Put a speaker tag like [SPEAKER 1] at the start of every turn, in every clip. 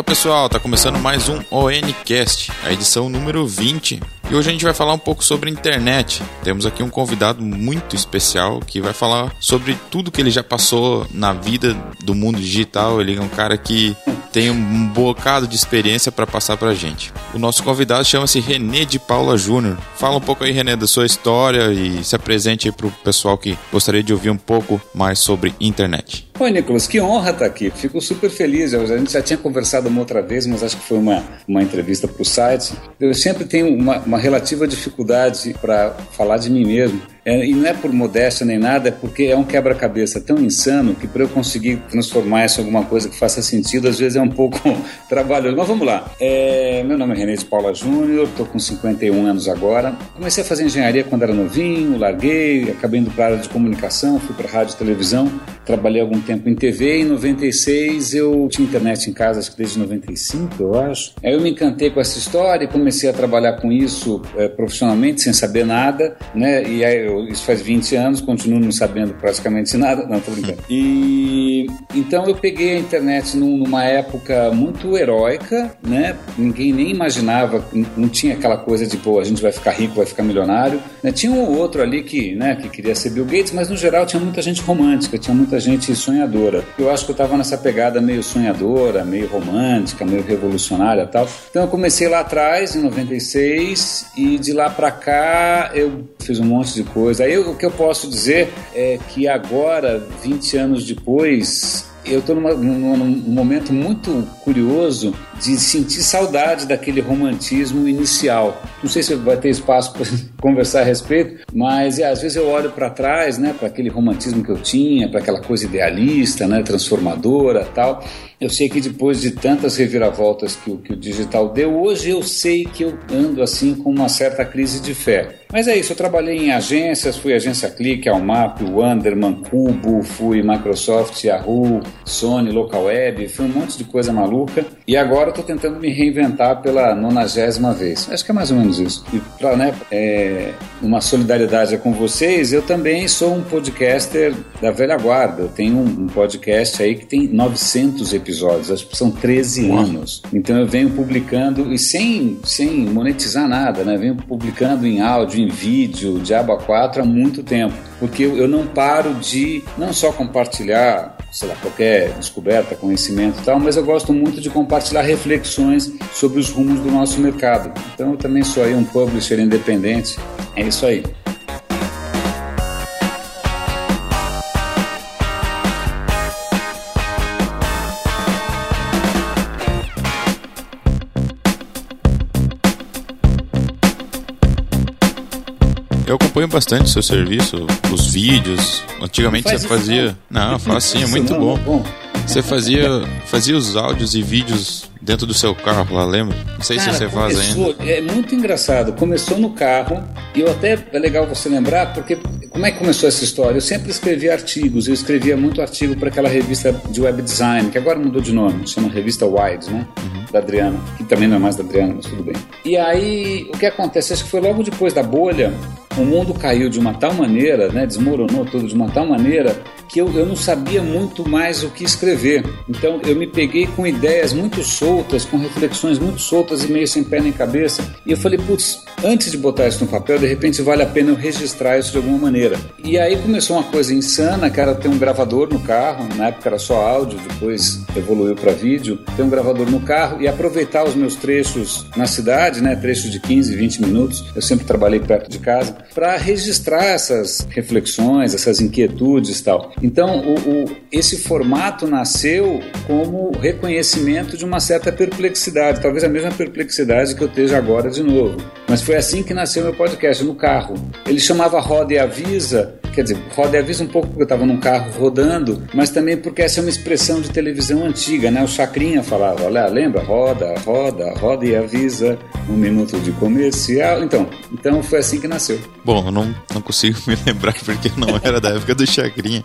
[SPEAKER 1] Fala pessoal, tá começando mais um ONCast, a edição número 20. E hoje a gente vai falar um pouco sobre internet. Temos aqui um convidado muito especial que vai falar sobre tudo que ele já passou na vida do mundo digital. Ele é um cara que tem um bocado de experiência para passar pra gente. O nosso convidado chama-se René de Paula Júnior. Fala um pouco aí, René, da sua história e se apresente aí pro pessoal que gostaria de ouvir um pouco mais sobre internet.
[SPEAKER 2] Oi, Nicolas, que honra estar aqui. Fico super feliz. A gente já tinha conversado uma outra vez, mas acho que foi uma, uma entrevista para o site. Eu sempre tenho uma, uma relativa dificuldade para falar de mim mesmo. É, e não é por modéstia nem nada, é porque é um quebra-cabeça tão insano que para eu conseguir transformar isso em alguma coisa que faça sentido, às vezes é um pouco trabalhoso. Mas vamos lá. É, meu nome é René de Paula Júnior, estou com 51 anos agora. Comecei a fazer engenharia quando era novinho, larguei, acabei indo para a área de comunicação, fui para rádio e televisão, trabalhei algum tempo em TV. Em 96 eu tinha internet em casa, acho que desde 95, eu acho. Aí eu me encantei com essa história e comecei a trabalhar com isso é, profissionalmente, sem saber nada, né? E aí eu, isso faz 20 anos, continuo não sabendo praticamente nada. Não, tô brincando. E então eu peguei a internet num, numa época muito heróica, né? Ninguém nem imaginava, não tinha aquela coisa de, pô, a gente vai ficar rico, vai ficar milionário. Né? Tinha um ou outro ali que, né, que queria ser Bill Gates, mas no geral tinha muita gente romântica, tinha muita gente sonhadora. Eu acho que eu estava nessa pegada meio sonhadora, meio romântica, meio revolucionária tal. Então eu comecei lá atrás, em 96, e de lá para cá eu fiz um monte de coisa. Aí o que eu posso dizer é que agora, 20 anos depois, eu estou num, momento muito curioso de sentir saudade daquele romantismo inicial. Não sei se vai ter espaço para conversar a respeito, mas é, às vezes eu olho para trás, né, para aquele romantismo que eu tinha, para aquela coisa idealista, né, transformadora, tal. Eu sei que depois de tantas reviravoltas que que o digital deu, hoje eu sei que eu ando assim com uma certa crise de fé. Mas é isso, eu trabalhei em agências, fui agência Click, Almap, Wanderman, Cubo, fui Microsoft, Yahoo, Sony, Local Web, fui um monte de coisa maluca. E agora estou tentando me reinventar pela nonagésima vez. Acho que é mais ou menos isso. E para né, é, uma solidariedade com vocês, eu também sou um podcaster da velha guarda. Eu tenho um, um podcast aí que tem 900 episódios, acho que são 13 anos. Então eu venho publicando, e sem, sem monetizar nada, né? Venho publicando em áudio, em vídeo, Diabo 4 há muito tempo. Porque eu não paro de não só compartilhar sei lá, qualquer descoberta, conhecimento e tal, mas eu gosto muito de compartilhar reflexões sobre os rumos do nosso mercado. Então eu também sou aí um publisher independente. É isso aí.
[SPEAKER 1] Eu acompanho bastante o seu serviço, os vídeos. Antigamente você fazia. Não, faz assim, é muito bom. bom. Você fazia, fazia os áudios e vídeos dentro do seu carro lá, lembra? Não sei Cara, se você faz ainda.
[SPEAKER 2] É muito engraçado. Começou no carro, e eu até é legal você lembrar, porque como é que começou essa história? Eu sempre escrevia artigos, eu escrevia muito artigo para aquela revista de web design, que agora mudou de nome, chama Revista Wide, né? Uhum. Da Adriana, que também não é mais da Adriana, mas tudo bem. E aí, o que acontece? Acho que foi logo depois da bolha, o mundo caiu de uma tal maneira, né? Desmoronou tudo de uma tal maneira que eu, eu não sabia muito mais o que escrever. Então eu me peguei com ideias muito soltas, com reflexões muito soltas e meio sem pé nem cabeça. E eu falei, putz, antes de botar isso no papel, de repente vale a pena eu registrar isso de alguma maneira. E aí começou uma coisa insana, que era ter um gravador no carro, na época era só áudio, depois evoluiu para vídeo, ter um gravador no carro e aproveitar os meus trechos na cidade, né, trechos de 15, 20 minutos, eu sempre trabalhei perto de casa, para registrar essas reflexões, essas inquietudes e tal. Então, o, o, esse formato nasceu como reconhecimento de uma certa perplexidade, talvez a mesma perplexidade que eu esteja agora de novo. Mas foi assim que nasceu meu podcast, no carro. Ele chamava Roda e Avisa, quer dizer, Roda e Avisa um pouco porque eu estava num carro rodando, mas também porque essa é uma expressão de televisão antiga, né? O Chacrinha falava, olha, lembra? Roda, roda, roda e avisa, um minuto de comercial. Então, então foi assim que nasceu.
[SPEAKER 1] Bom, eu não, não consigo me lembrar porque não era da época do Chacrinha.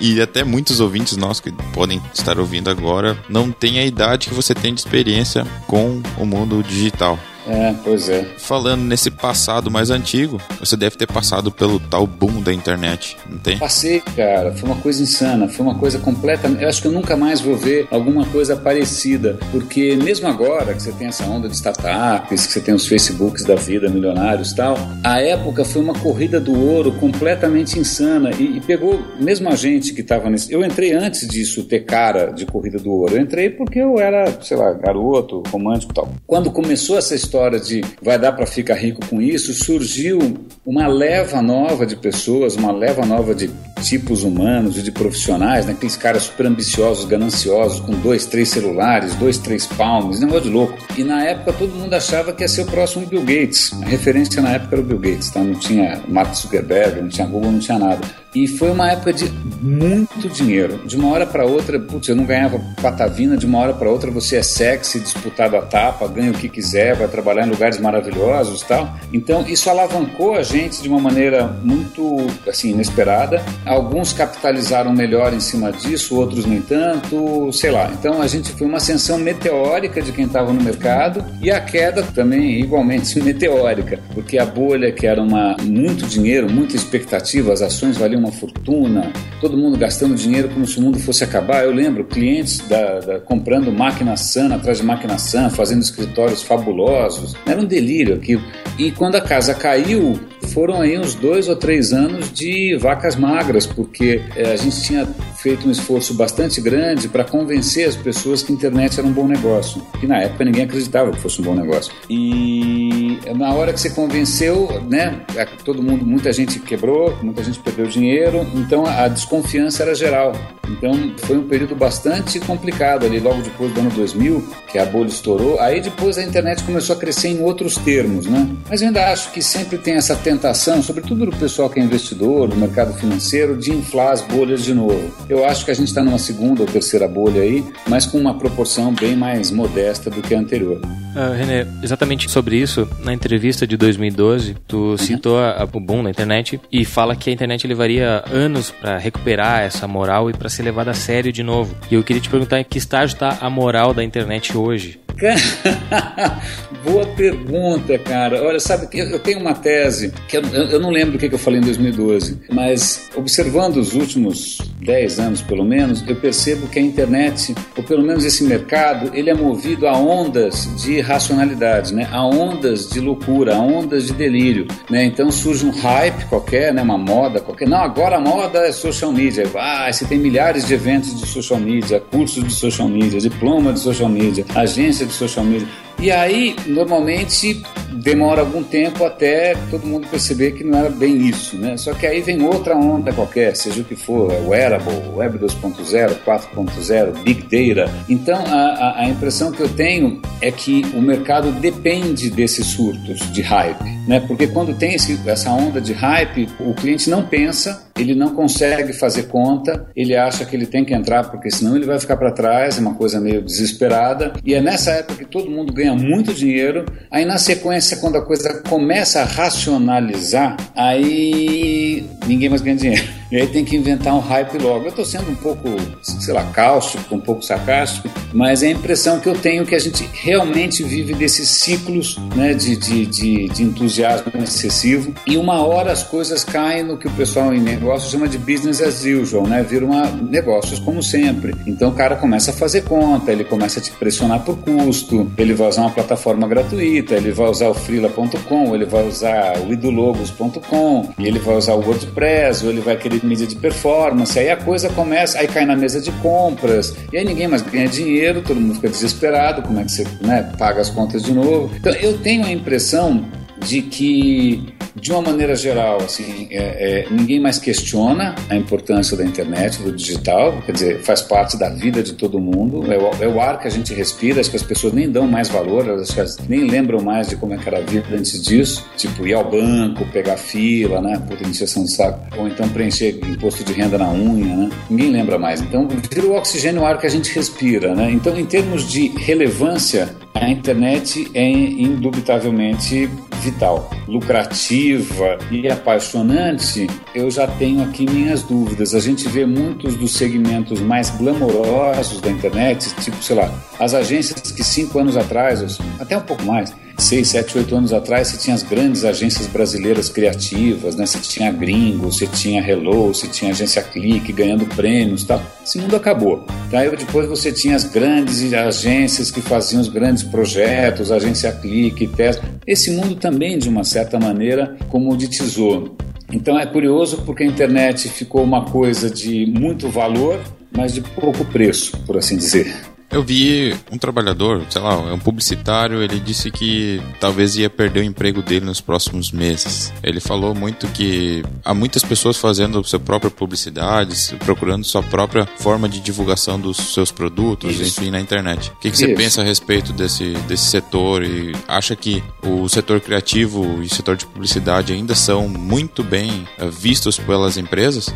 [SPEAKER 1] E até muitos ouvintes nossos que podem estar ouvindo agora não têm a idade que você tem de experiência com o mundo digital.
[SPEAKER 2] É, pois é.
[SPEAKER 1] Falando nesse passado mais antigo, você deve ter passado pelo tal boom da internet, não tem?
[SPEAKER 2] Passei, cara. Foi uma coisa insana. Foi uma coisa completamente. Eu acho que eu nunca mais vou ver alguma coisa parecida. Porque mesmo agora que você tem essa onda de startups, que você tem os Facebooks da vida, milionários e tal, a época foi uma corrida do ouro completamente insana. E, e pegou mesmo a gente que estava nesse. Eu entrei antes disso ter cara de corrida do ouro. Eu entrei porque eu era, sei lá, garoto, romântico e tal. Quando começou essa história de vai dar para ficar rico com isso, surgiu uma leva nova de pessoas, uma leva nova de tipos humanos e de profissionais, né? aqueles caras super ambiciosos, gananciosos, com dois, três celulares, dois, três palmos, negócio de louco. E na época todo mundo achava que ia ser o próximo Bill Gates. A referência na época era o Bill Gates, tá? não tinha Mark Zuckerberg, não tinha Google, não tinha nada. E foi uma época de muito dinheiro. De uma hora para outra, putz, eu não ganhava patavina, de uma hora para outra você é sexy, disputado a tapa, ganha o que quiser, vai trabalhar em lugares maravilhosos tal. Então isso alavancou a gente de uma maneira muito assim inesperada. Alguns capitalizaram melhor em cima disso, outros nem tanto, sei lá. Então a gente foi uma ascensão meteórica de quem estava no mercado e a queda também igualmente meteórica, porque a bolha que era uma muito dinheiro, muita expectativa, as ações valiam uma fortuna, todo mundo gastando dinheiro como se o mundo fosse acabar. Eu lembro clientes da, da, comprando máquina Sun atrás de máquina Sun, fazendo escritórios fabulosos. Era um delírio aquilo. E quando a casa caiu, foram aí uns dois ou três anos de vacas magras, porque é, a gente tinha feito um esforço bastante grande para convencer as pessoas que a internet era um bom negócio, que na época ninguém acreditava que fosse um bom negócio. E na hora que você convenceu, né, todo mundo, muita gente quebrou, muita gente perdeu dinheiro, então a desconfiança era geral. Então foi um período bastante complicado ali, logo depois do ano 2000, que a bolha estourou. Aí depois a internet começou a crescer em outros termos, né? Mas eu ainda acho que sempre tem essa tentação, sobretudo do pessoal que é investidor, do mercado financeiro, de inflar as bolhas de novo. Acho que a gente está numa segunda ou terceira bolha aí, mas com uma proporção bem mais modesta do que a anterior.
[SPEAKER 3] Uh, René, exatamente sobre isso, na entrevista de 2012, tu uhum. citou a, a, o boom da internet e fala que a internet levaria anos para recuperar essa moral e para ser levada a sério de novo. E eu queria te perguntar em que estágio está a moral da internet hoje?
[SPEAKER 2] Boa pergunta, cara. Olha, sabe que eu tenho uma tese que eu, eu não lembro o que eu falei em 2012, mas observando os últimos 10 anos pelo menos, eu percebo que a internet, ou pelo menos esse mercado, ele é movido a ondas de racionalidade, né? A ondas de loucura, a ondas de delírio, né? Então surge um hype qualquer, né? Uma moda qualquer. Não, agora a moda é social media. Ah, você tem milhares de eventos de social media, cursos de social media, diploma de social media, agência de social media. E aí, normalmente, demora algum tempo até todo mundo perceber que não era bem isso, né? Só que aí vem outra onda qualquer, seja o que for, é wearable, Web 2.0, 4.0, Big Data. Então, a, a, impressão que eu tenho é que o mercado depende desses surtos de hype, né? Porque quando tem esse, essa onda de hype, o cliente não pensa, ele não consegue fazer conta, ele acha que ele tem que entrar porque senão ele vai ficar para trás, é uma coisa meio desesperada. E é nessa época que todo mundo ganha muito dinheiro. Aí na sequência, quando a coisa começa a racionalizar, aí ninguém mais ganha dinheiro. E aí tem que inventar um hype logo. Eu estou sendo um pouco, sei lá, cáustico, um pouco sarcástico, mas é a impressão que eu tenho que a gente realmente vive desses ciclos né, de, de, de, de entusiasmo excessivo. E uma hora as coisas caem no que o pessoal em negócio chama de business as usual, né? Vira uma negócios como sempre. Então o cara começa a fazer conta, ele começa a te pressionar por custo, ele vai usar uma plataforma gratuita, ele vai usar o freela.com, ele vai usar o idologos.com, ele vai usar o WordPress, ou ele vai querer mídia de performance, aí a coisa começa, aí cai na mesa de compras, e aí ninguém mais ganha dinheiro, todo mundo fica desesperado, como é que você né, paga as contas de novo. Então eu tenho a impressão de que de uma maneira geral, assim, é, é, ninguém mais questiona a importância da internet, do digital, quer dizer, faz parte da vida de todo mundo, é o, é o ar que a gente respira, acho que as pessoas nem dão mais valor, elas nem lembram mais de como é que era a vida antes disso, tipo ir ao banco, pegar fila, né, por iniciação de saco, ou então preencher imposto de renda na unha, né, ninguém lembra mais. Então, vira o oxigênio o ar que a gente respira, né, então em termos de relevância, a internet é indubitavelmente vital, lucrativa e apaixonante, eu já tenho aqui minhas dúvidas. A gente vê muitos dos segmentos mais glamourosos da internet, tipo, sei lá, as agências que cinco anos atrás, até um pouco mais, seis, sete, oito anos atrás, você tinha as grandes agências brasileiras criativas, né? Você tinha Gringo, você tinha Hello, você tinha agência Clique ganhando prêmios, tal. Esse mundo acabou. Daí tá? depois você tinha as grandes agências que faziam os grandes projetos, agência Clique, Tesla. Esse mundo também, de uma certa maneira, comoditizou. Então é curioso porque a internet ficou uma coisa de muito valor, mas de pouco preço, por assim dizer.
[SPEAKER 1] Eu vi um trabalhador, sei lá, um publicitário, ele disse que talvez ia perder o emprego dele nos próximos meses. Ele falou muito que há muitas pessoas fazendo sua própria publicidade, procurando sua própria forma de divulgação dos seus produtos, Isso. enfim, na internet. O que, que você pensa a respeito desse, desse setor e acha que o setor criativo e o setor de publicidade ainda são muito bem eh, vistos pelas empresas?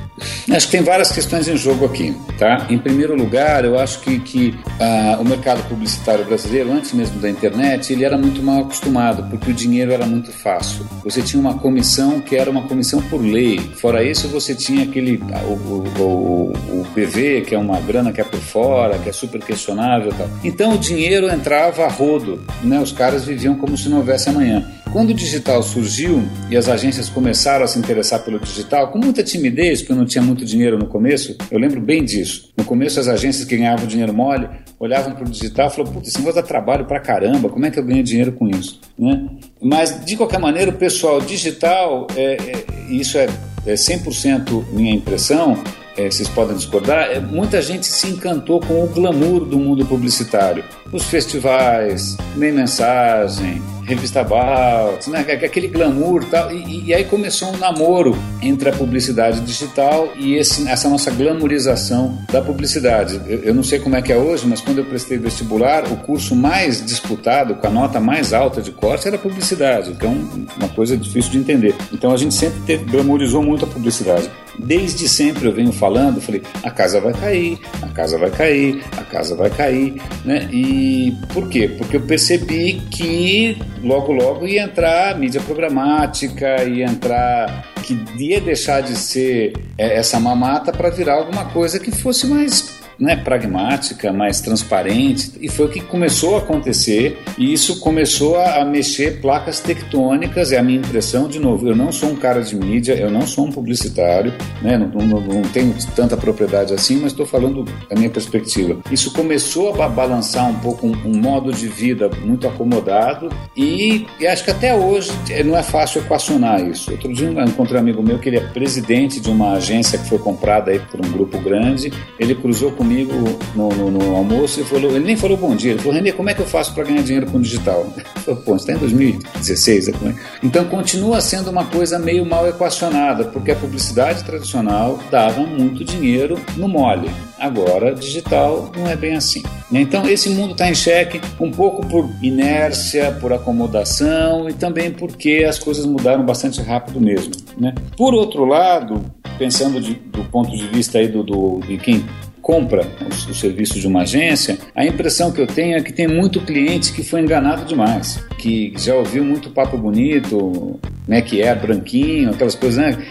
[SPEAKER 2] Acho que tem várias questões em jogo aqui, tá? Em primeiro lugar, eu acho que, que ah, o mercado publicitário brasileiro, antes mesmo da internet, ele era muito mal acostumado, porque o dinheiro era muito fácil. Você tinha uma comissão que era uma comissão por lei. Fora isso, você tinha aquele ah, o, o, o, o PV, que é uma grana que é por fora, que é super questionável tal. Então o dinheiro entrava a rodo, né? Os caras viviam como se não houvesse amanhã. Quando o digital surgiu e as agências começaram a se interessar pelo digital, com muita timidez, porque não tinha muito dinheiro no começo, eu lembro bem disso. No começo, as agências que ganhavam dinheiro mole olhavam para o digital e falavam: Putz, esse negócio dá trabalho para caramba, como é que eu ganho dinheiro com isso? Né? Mas, de qualquer maneira, o pessoal digital, é, é, isso é, é 100% minha impressão, é, vocês podem discordar, é, muita gente se encantou com o glamour do mundo publicitário. Os festivais, nem mensagem, revista Baltz, né? aquele glamour tal. E, e, aí começou um namoro entre a publicidade digital e esse, essa nossa glamourização da publicidade. Eu, eu, não sei como é que é hoje, mas quando eu prestei vestibular, o curso mais disputado, com a nota mais alta de corte, era publicidade, então uma coisa difícil de entender. Então a gente sempre teve, glamourizou muito a publicidade. Desde sempre eu venho falando, falei, a casa vai cair, a casa vai cair, a casa vai cair, né? E por quê? Porque eu percebi que logo logo ia entrar mídia programática, ia entrar que ia deixar de ser é, essa mamata para virar alguma coisa que fosse mais né, pragmática, mais transparente, e foi o que começou a acontecer, e isso começou a, a mexer placas tectônicas, é a minha impressão, de novo, eu não sou um cara de mídia, eu não sou um publicitário, né, não, não, não tenho tanta propriedade assim, mas estou falando da minha perspectiva. Isso começou a balançar um pouco um, um modo de vida muito acomodado, e, e, acho que até hoje é, não é fácil equacionar isso. Outro dia eu encontrei um amigo meu que ele é presidente de uma agência que foi comprada aí por um grupo grande, ele cruzou com comigo no, no, no, almoço e falou, ele nem falou bom dia, ele falou, Renê, como é que eu faço para ganhar dinheiro com o digital? Eu falei, pô, está em 2016, né? Então continua sendo uma coisa meio mal equacionada, porque a publicidade tradicional dava muito dinheiro no mole. Agora, digital não é bem assim. Então, esse mundo está em xeque um pouco por inércia, por acomodação e também porque as coisas mudaram bastante rápido mesmo. Né? Por outro lado, pensando de, do ponto de vista aí do, do, de quem compra o, o serviço de uma agência, a impressão que eu tenho é que tem muito cliente que foi enganado demais, que já ouviu muito papo bonito, né, que é branquinho, aquelas coisas, né,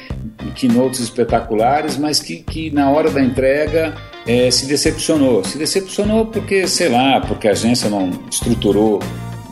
[SPEAKER 2] keynotes espetaculares, mas que, que na hora da entrega é, se decepcionou. Se decepcionou porque, sei lá, porque a agência não estruturou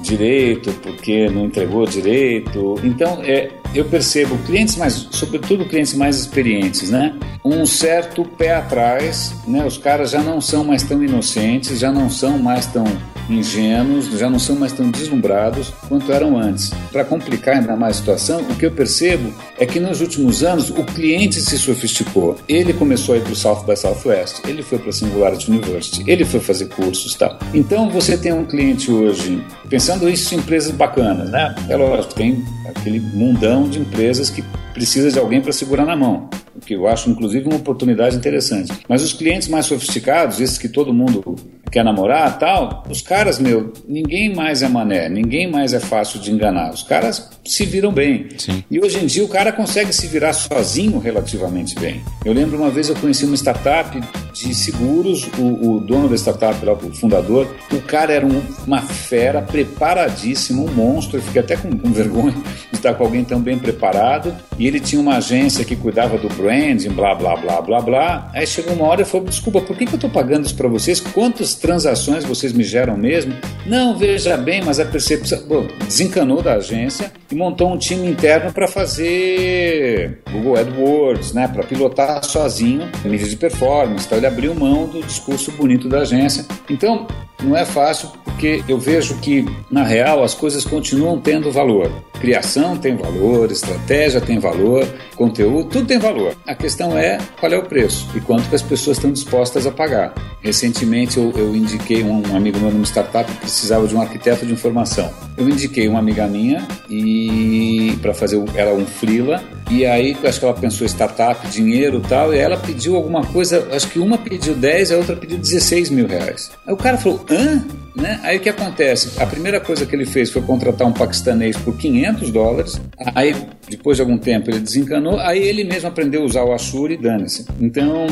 [SPEAKER 2] direito, porque não entregou direito. Então, é, eu percebo clientes mais, sobretudo clientes mais experientes, né? Um certo pé atrás, né? Os caras já não são mais tão inocentes, já não são mais tão ingênuos, já não são mais tão deslumbrados quanto eram antes. Para complicar ainda mais a situação, o que eu percebo é que nos últimos anos o cliente se sofisticou. Ele começou a ir para o South by Southwest, ele foi para a Singularity University, ele foi fazer cursos tal. Então você tem um cliente hoje, pensando isso em empresas bacanas, né? É lógico, tem aquele mundão de empresas que precisa de alguém para segurar na mão que eu acho inclusive uma oportunidade interessante. Mas os clientes mais sofisticados, esses que todo mundo quer namorar tal, os caras, meu, ninguém mais é mané, ninguém mais é fácil de enganar. Os caras se viram bem. Sim. E hoje em dia o cara consegue se virar sozinho relativamente bem. Eu lembro uma vez eu conheci uma startup de seguros, o, o dono da startup, lá, o fundador, o cara era um, uma fera, preparadíssimo, um monstro, eu fiquei até com, com vergonha de estar com alguém tão bem preparado e ele tinha uma agência que cuidava do branding, blá, blá, blá, blá, blá. Aí chegou uma hora e falou, desculpa, por que, que eu estou pagando isso para vocês? Quantas transações vocês me geram mesmo? Não, veja bem, mas a percepção... Bom, desencanou da agência e montou um time interno para fazer Google AdWords, né, para pilotar sozinho mídia de performance. Então ele abriu mão do discurso bonito da agência. Então, não é fácil porque eu vejo que, na real, as coisas continuam tendo valor. Criação tem valor, estratégia tem valor, conteúdo, tudo tem valor. A questão é qual é o preço e quanto que as pessoas estão dispostas a pagar. Recentemente eu, eu indiquei um, um amigo meu numa startup que precisava de um arquiteto de informação. Eu indiquei uma amiga minha e para fazer ela um freela e aí acho que ela pensou startup, dinheiro tal, e ela pediu alguma coisa, acho que uma pediu 10 e a outra pediu 16 mil reais. Aí o cara falou, hã? Né? Aí o que acontece? A primeira coisa que ele fez foi contratar um paquistanês por 500 dólares. Aí, depois de algum tempo, ele desencanou. Aí ele mesmo aprendeu a usar o Ashore e dane-se. Então,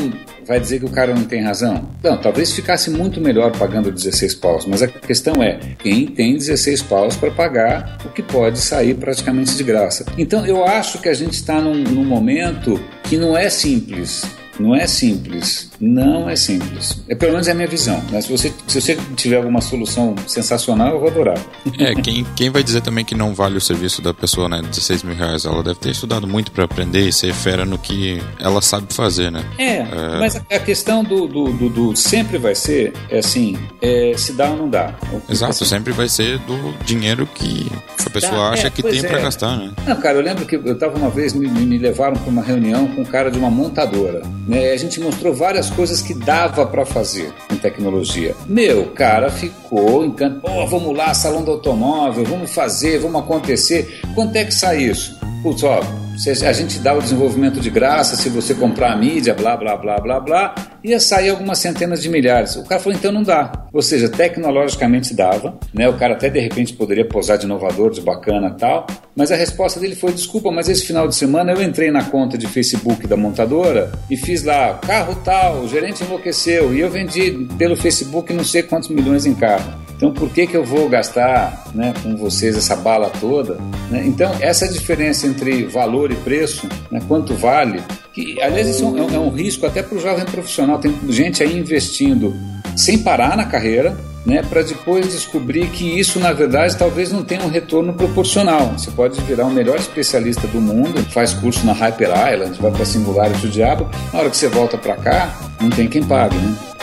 [SPEAKER 2] vai dizer que o cara não tem razão? Não, talvez ficasse muito melhor pagando 16 paus. Mas a questão é: quem tem 16 paus para pagar o que pode sair praticamente de graça? Então, eu acho que a gente está num, num momento que não é simples. Não é simples. Não é simples. É pelo menos é a minha visão. Né? Se, você, se você tiver alguma solução sensacional, eu vou adorar.
[SPEAKER 1] É, quem, quem vai dizer também que não vale o serviço da pessoa, né? 16 mil reais. Ela deve ter estudado muito para aprender e ser fera no que ela sabe fazer, né?
[SPEAKER 2] É, é... mas a questão do, do, do, do, sempre vai ser, é assim, é, se dá ou não dá.
[SPEAKER 1] Exato, assim, sempre vai ser do dinheiro que a pessoa tá, acha é, que tem para é. gastar, né?
[SPEAKER 2] Não, cara, eu lembro que eu estava uma vez, me, me levaram para uma reunião com um cara de uma montadora. Né? A gente mostrou várias coisas que dava para fazer em tecnologia. Meu, cara ficou encantado. Pô, vamos lá, salão do automóvel, vamos fazer, vamos acontecer. Quanto é que sai isso? Putz, ó, a gente dá o desenvolvimento de graça se você comprar a mídia, blá, blá, blá, blá, blá, ia sair algumas centenas de milhares. O cara falou, então não dá. Ou seja, tecnologicamente dava, né? O cara até de repente poderia posar de inovador, de bacana tal, mas a resposta dele foi, desculpa, mas esse final de semana eu entrei na conta de Facebook da montadora e fiz lá, carro tal, o gerente enlouqueceu, e eu vendi pelo Facebook não sei quantos milhões em carro. Então, por que, que eu vou gastar né, com vocês essa bala toda? Né? Então, essa diferença entre valor e preço, né, quanto vale, que, aliás, isso é um, é um risco até para o jovem profissional. Tem gente aí investindo sem parar na carreira, né, para depois descobrir que isso, na verdade, talvez não tenha um retorno proporcional. Você pode virar o melhor especialista do mundo, faz curso na Hyper Island, vai para Singularity o diabo, na hora que você volta para cá, não tem quem pague, né?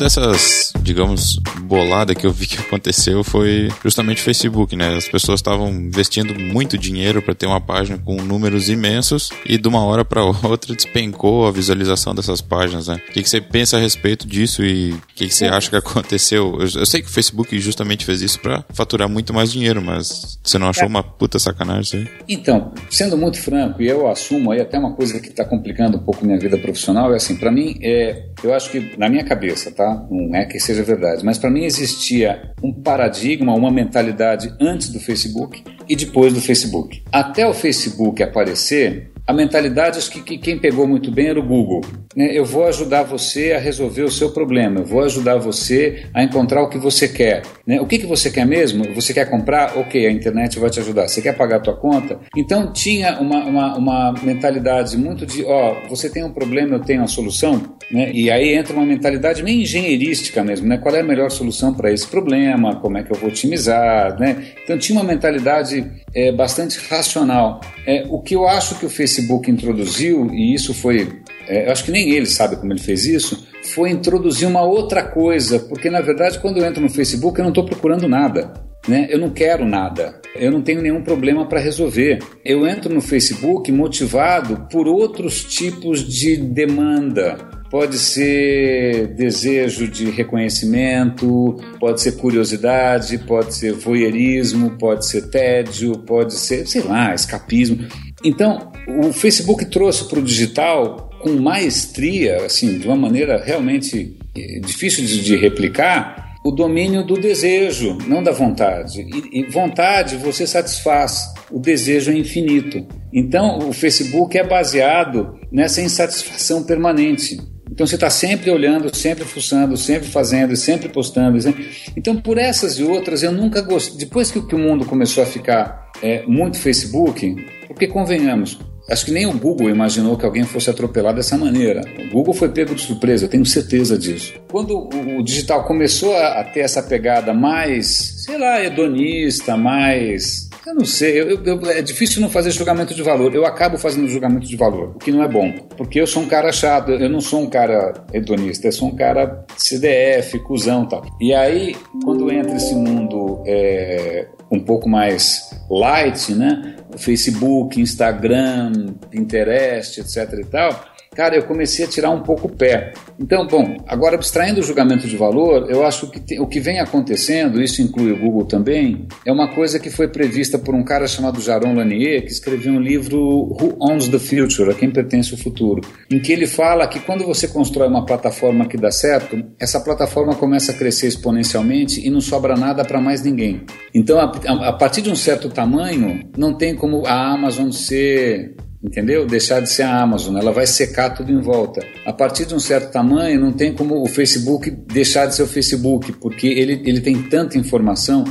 [SPEAKER 1] Dessas, digamos, bolada que eu vi que aconteceu foi justamente o Facebook, né? As pessoas estavam investindo muito dinheiro para ter uma página com números imensos e de uma hora para outra despencou a visualização dessas páginas, né? O que, que você pensa a respeito disso e o que, que você acha que aconteceu? Eu, eu, sei que o Facebook justamente fez isso para faturar muito mais dinheiro, mas você não achou é. uma puta sacanagem isso aí?
[SPEAKER 2] Então, sendo muito franco, e eu assumo aí até uma coisa que está complicando um pouco minha vida profissional, é assim, para mim, é, eu acho que na minha cabeça, tá? Não é que seja verdade, mas para mim existia um paradigma, uma mentalidade antes do Facebook e depois do Facebook. Até o Facebook aparecer, a mentalidade, acho que, que quem pegou muito bem era o Google. Né? Eu vou ajudar você a resolver o seu problema, eu vou ajudar você a encontrar o que você quer. Né? O que, que você quer mesmo? Você quer comprar? Ok, a internet vai te ajudar. Você quer pagar a tua conta? Então tinha uma, uma, uma mentalidade muito de, ó, você tem um problema, eu tenho a solução. Né? E aí entra uma mentalidade meio engenheirística mesmo, né? Qual é a melhor solução para esse problema? Como é que eu vou otimizar? Né? Então tinha uma mentalidade é, bastante racional. É, o que eu acho que o Facebook introduziu, e isso foi. É, eu acho que nem ele sabe como ele fez isso, foi introduzir uma outra coisa, porque na verdade quando eu entro no Facebook eu não estou procurando nada. Né? Eu não quero nada, eu não tenho nenhum problema para resolver. Eu entro no Facebook motivado por outros tipos de demanda pode ser desejo de reconhecimento, pode ser curiosidade, pode ser voyeurismo, pode ser tédio, pode ser, sei lá, escapismo. Então, o Facebook trouxe para o digital com maestria, assim, de uma maneira realmente difícil de, replicar, o domínio do desejo, não da vontade. E, e, vontade você satisfaz, o desejo é infinito. Então, o Facebook é baseado nessa insatisfação permanente. Então você está sempre olhando, sempre fuçando, sempre fazendo, sempre postando. Então, por essas e outras, eu nunca gostei. Depois que o mundo começou a ficar é, muito Facebook, porque convenhamos, Acho que nem o Google imaginou que alguém fosse atropelado dessa maneira. O Google foi pego de surpresa, eu tenho certeza disso. Quando o digital começou a ter essa pegada mais, sei lá, hedonista, mais eu não sei, eu, eu, é difícil não fazer julgamento de valor. Eu acabo fazendo julgamento de valor, o que não é bom. Porque eu sou um cara chato, eu não sou um cara hedonista, eu sou um cara CDF, cuzão e tal. E aí, quando entra esse mundo é, um pouco mais light, né? Facebook, Instagram, Pinterest, etc e tal, cara, eu comecei a tirar um pouco o pé. Então, bom, agora abstraindo o julgamento de valor, eu acho que te, o que vem acontecendo, isso inclui o Google também, é uma coisa que foi prevista por um cara chamado Jaron Lanier, que escreveu um livro Who Owns the Future, a quem pertence o futuro, em que ele fala que quando você constrói uma plataforma que dá certo, essa plataforma começa a crescer exponencialmente e não sobra nada para mais ninguém. Então, a, a, a partir de um certo tamanho, não tem como a Amazon ser entendeu? Deixar de ser a Amazon, ela vai secar tudo em volta. A partir de um certo tamanho, não tem como o Facebook deixar de ser o Facebook, porque ele, ele tem tanta informação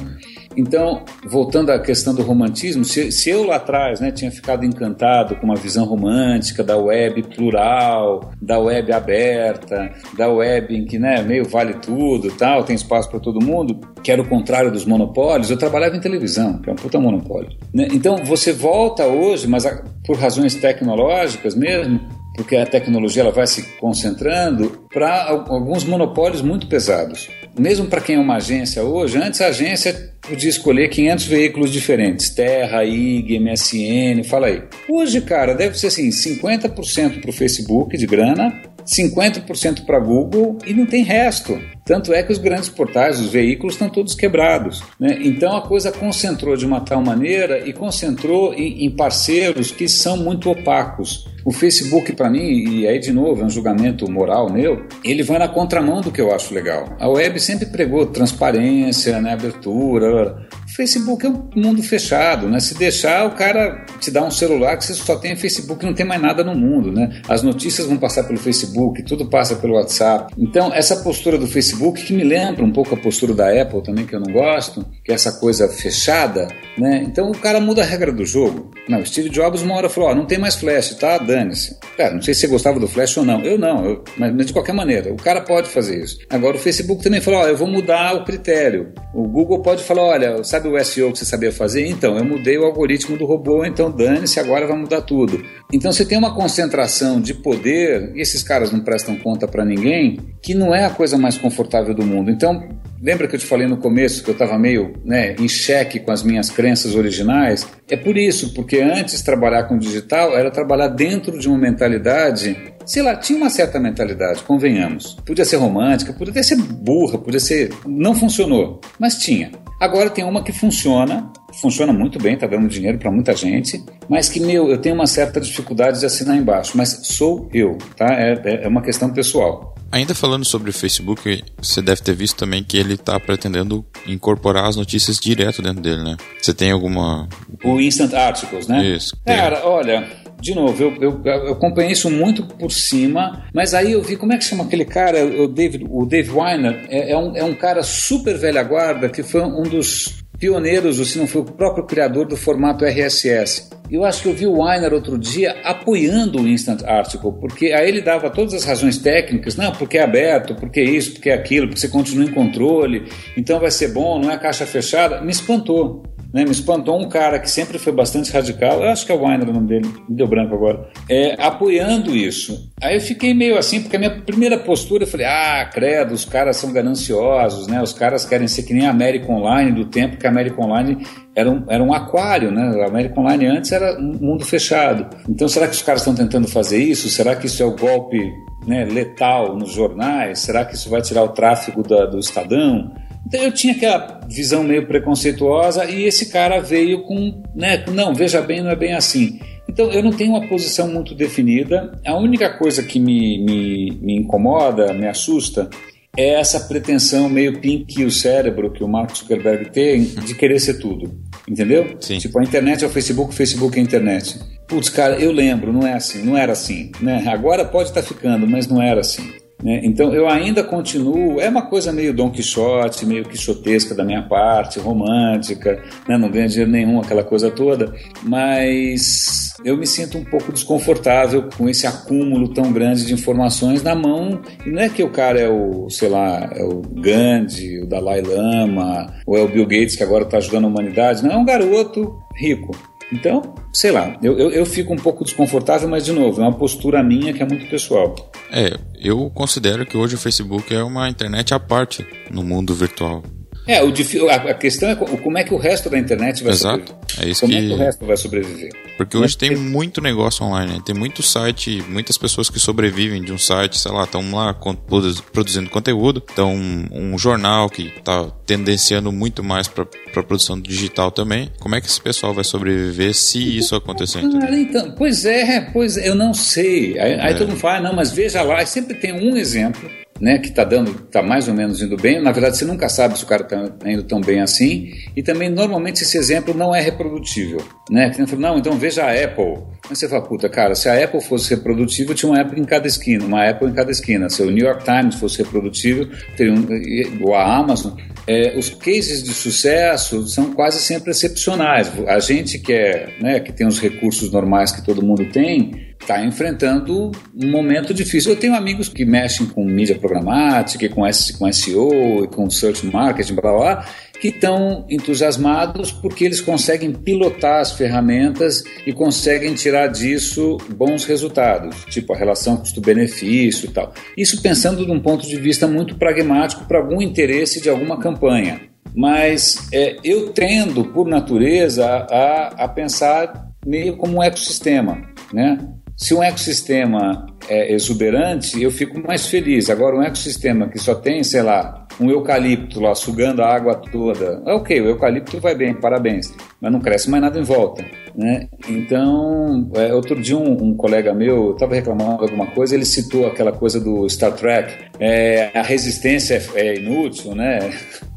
[SPEAKER 2] então, voltando à questão do romantismo, se, se, eu lá atrás né, tinha ficado encantado com uma visão romântica da web plural, da web aberta, da web em que né, meio vale tudo, tal, tem espaço para todo mundo, que era o contrário dos monopólios, eu trabalhava em televisão, que é um puta monopólio. Né? Então, você volta hoje, mas por razões tecnológicas mesmo, porque a tecnologia ela vai se concentrando para alguns monopólios muito pesados. Mesmo para quem é uma agência hoje, antes a agência podia escolher 500 veículos diferentes, Terra, IG, MSN, fala aí. Hoje, cara, deve ser assim, 50% para o Facebook de grana, 50% para Google e não tem resto. Tanto é que os grandes portais, os veículos estão todos quebrados. Né? Então a coisa concentrou de uma tal maneira e concentrou em, em parceiros que são muito opacos. O Facebook, para mim, e aí de novo é um julgamento moral meu, ele vai na contramão do que eu acho legal. A web sempre pregou transparência, né, abertura. Facebook é um mundo fechado, né? Se deixar, o cara te dá um celular que você só tem Facebook, não tem mais nada no mundo, né? As notícias vão passar pelo Facebook, tudo passa pelo WhatsApp. Então, essa postura do Facebook, que me lembra um pouco a postura da Apple também, que eu não gosto, que é essa coisa fechada, né? Então, o cara muda a regra do jogo. Não, Steve Jobs uma hora falou, ó, não tem mais flash, tá? Dane-se. Cara, não sei se você gostava do flash ou não. Eu não, eu, mas, de qualquer maneira, o cara pode fazer isso. Agora, o Facebook também falou, ó, eu vou mudar o critério. O Google pode falar, olha, sabe o SEO que você sabia fazer? Então, eu mudei o algoritmo do robô, então dane-se, agora vai mudar tudo. Então você tem uma concentração de poder, e esses caras não prestam conta para ninguém, que não é a coisa mais confortável do mundo. Então, lembra que eu te falei no começo que eu estava meio né, em xeque com as minhas crenças originais? É por isso, porque antes trabalhar com digital era trabalhar dentro de uma mentalidade sei lá, tinha uma certa mentalidade, convenhamos. Podia ser romântica, podia ser burra, podia ser. Não funcionou, mas tinha. Agora tem uma que funciona, funciona muito bem, está dando dinheiro para muita gente, mas que, meu, eu tenho uma certa dificuldade de assinar embaixo, mas sou eu, tá? É, é uma questão pessoal.
[SPEAKER 1] Ainda falando sobre o Facebook, você deve ter visto também que ele está pretendendo incorporar as notícias direto dentro dele, né? Você tem alguma.
[SPEAKER 2] O Instant Articles, né?
[SPEAKER 1] Isso.
[SPEAKER 2] Cara, olha, de novo, eu, eu, eu, acompanhei isso muito por cima, mas aí eu vi como é que chama aquele cara, o David, o Dave Weiner, é, é, um, é um cara super velha guarda que foi um dos pioneiros, ou se não foi o próprio criador do formato RSS. Eu acho que eu vi o Weiner outro dia apoiando o Instant Article, porque aí ele dava todas as razões técnicas, não, porque é aberto, porque isso, porque é aquilo, porque você continua em controle, então vai ser bom, não é caixa fechada. Me espantou. Né, me espantou um cara que sempre foi bastante radical, eu acho que é o Weiner o nome dele, me deu branco agora, é, apoiando isso. Aí eu fiquei meio assim, porque a minha primeira postura, eu falei, ah, credo, os caras são gananciosos, né? Os caras querem ser que nem a América Online, do tempo que a América Online era um, era um aquário, né? A América Online antes era um mundo fechado. Então, será que os caras estão tentando fazer isso? Será que isso é o golpe né, letal nos jornais? Será que isso vai tirar o tráfego da, do Estadão? Então eu tinha aquela visão meio preconceituosa e esse cara veio com, né, não, veja bem, não é bem assim. Então eu não tenho uma posição muito definida. A única coisa que me, me, me incomoda, me assusta, é essa pretensão meio pink o cérebro que o Mark Zuckerberg tem de querer ser tudo. Entendeu?
[SPEAKER 1] Sim.
[SPEAKER 2] Tipo, a internet é o Facebook, o Facebook é a internet. Putz, cara, eu lembro, não é assim, não era assim. Né? Agora pode estar tá ficando, mas não era assim. Né? Então eu ainda continuo, é uma coisa meio Don Quixote, meio quixotesca da minha parte, romântica, né? não ganha dinheiro nenhum, aquela coisa toda, mas eu me sinto um pouco desconfortável com esse acúmulo tão grande de informações na mão, e não é que o cara é o, sei lá, é o Gandhi, o Dalai Lama, ou é o Bill Gates que agora está ajudando a humanidade, não, é um garoto rico, então, sei lá, eu, eu, eu, fico um pouco desconfortável, mas de novo, é uma postura minha que é muito pessoal.
[SPEAKER 1] É, eu considero que hoje o Facebook é uma internet à parte no mundo virtual.
[SPEAKER 2] É, o, a questão é como é que o resto da internet vai
[SPEAKER 1] Exato.
[SPEAKER 2] sobreviver.
[SPEAKER 1] É isso
[SPEAKER 2] como
[SPEAKER 1] que...
[SPEAKER 2] é que o resto vai sobreviver?
[SPEAKER 1] Porque hoje tem muito negócio online, né? tem muito site, muitas pessoas que sobrevivem de um site, sei lá, estão lá produzindo conteúdo, então um, jornal que está tendenciando muito mais para a produção digital também. Como é que esse pessoal vai sobreviver se isso acontecer?
[SPEAKER 2] Ah, então, pois é, pois é, eu não sei. Aí, é. aí todo mundo fala, ah, não, mas veja lá, sempre tem um exemplo né, que está dando, está mais ou menos indo bem. Na verdade, você nunca sabe se o cara está indo tão bem assim. E também, normalmente, esse exemplo não é reprodutível. Né? Que não, então veja a Apple. Mas você fala, puta, cara, se a Apple fosse reprodutível, tinha uma Apple em cada esquina, uma Apple em cada esquina. Se o New York Times fosse reprodutível, teria um, ou a Amazon. É, os cases de sucesso são quase sempre excepcionais. A gente que, é, né, que tem os recursos normais que todo mundo tem, está enfrentando um momento difícil. Eu tenho amigos que mexem com mídia programática, com, com SEO, com search marketing, blá blá blá, que estão entusiasmados porque eles conseguem pilotar as ferramentas e conseguem tirar disso bons resultados, tipo a relação custo-benefício e tal. Isso pensando de um ponto de vista muito pragmático para algum interesse de alguma campanha. Mas é, eu tendo, por natureza, a, a pensar meio como um ecossistema, né? Se um ecossistema é exuberante, eu fico mais feliz. Agora, um ecossistema que só tem, sei lá, um eucalipto lá sugando a água toda, é ok, o eucalipto vai bem, parabéns, mas não cresce mais nada em volta. Né? Então, é, outro dia um, um colega meu estava reclamando alguma coisa, ele citou aquela coisa do Star Trek, é, a resistência é, é inútil, né?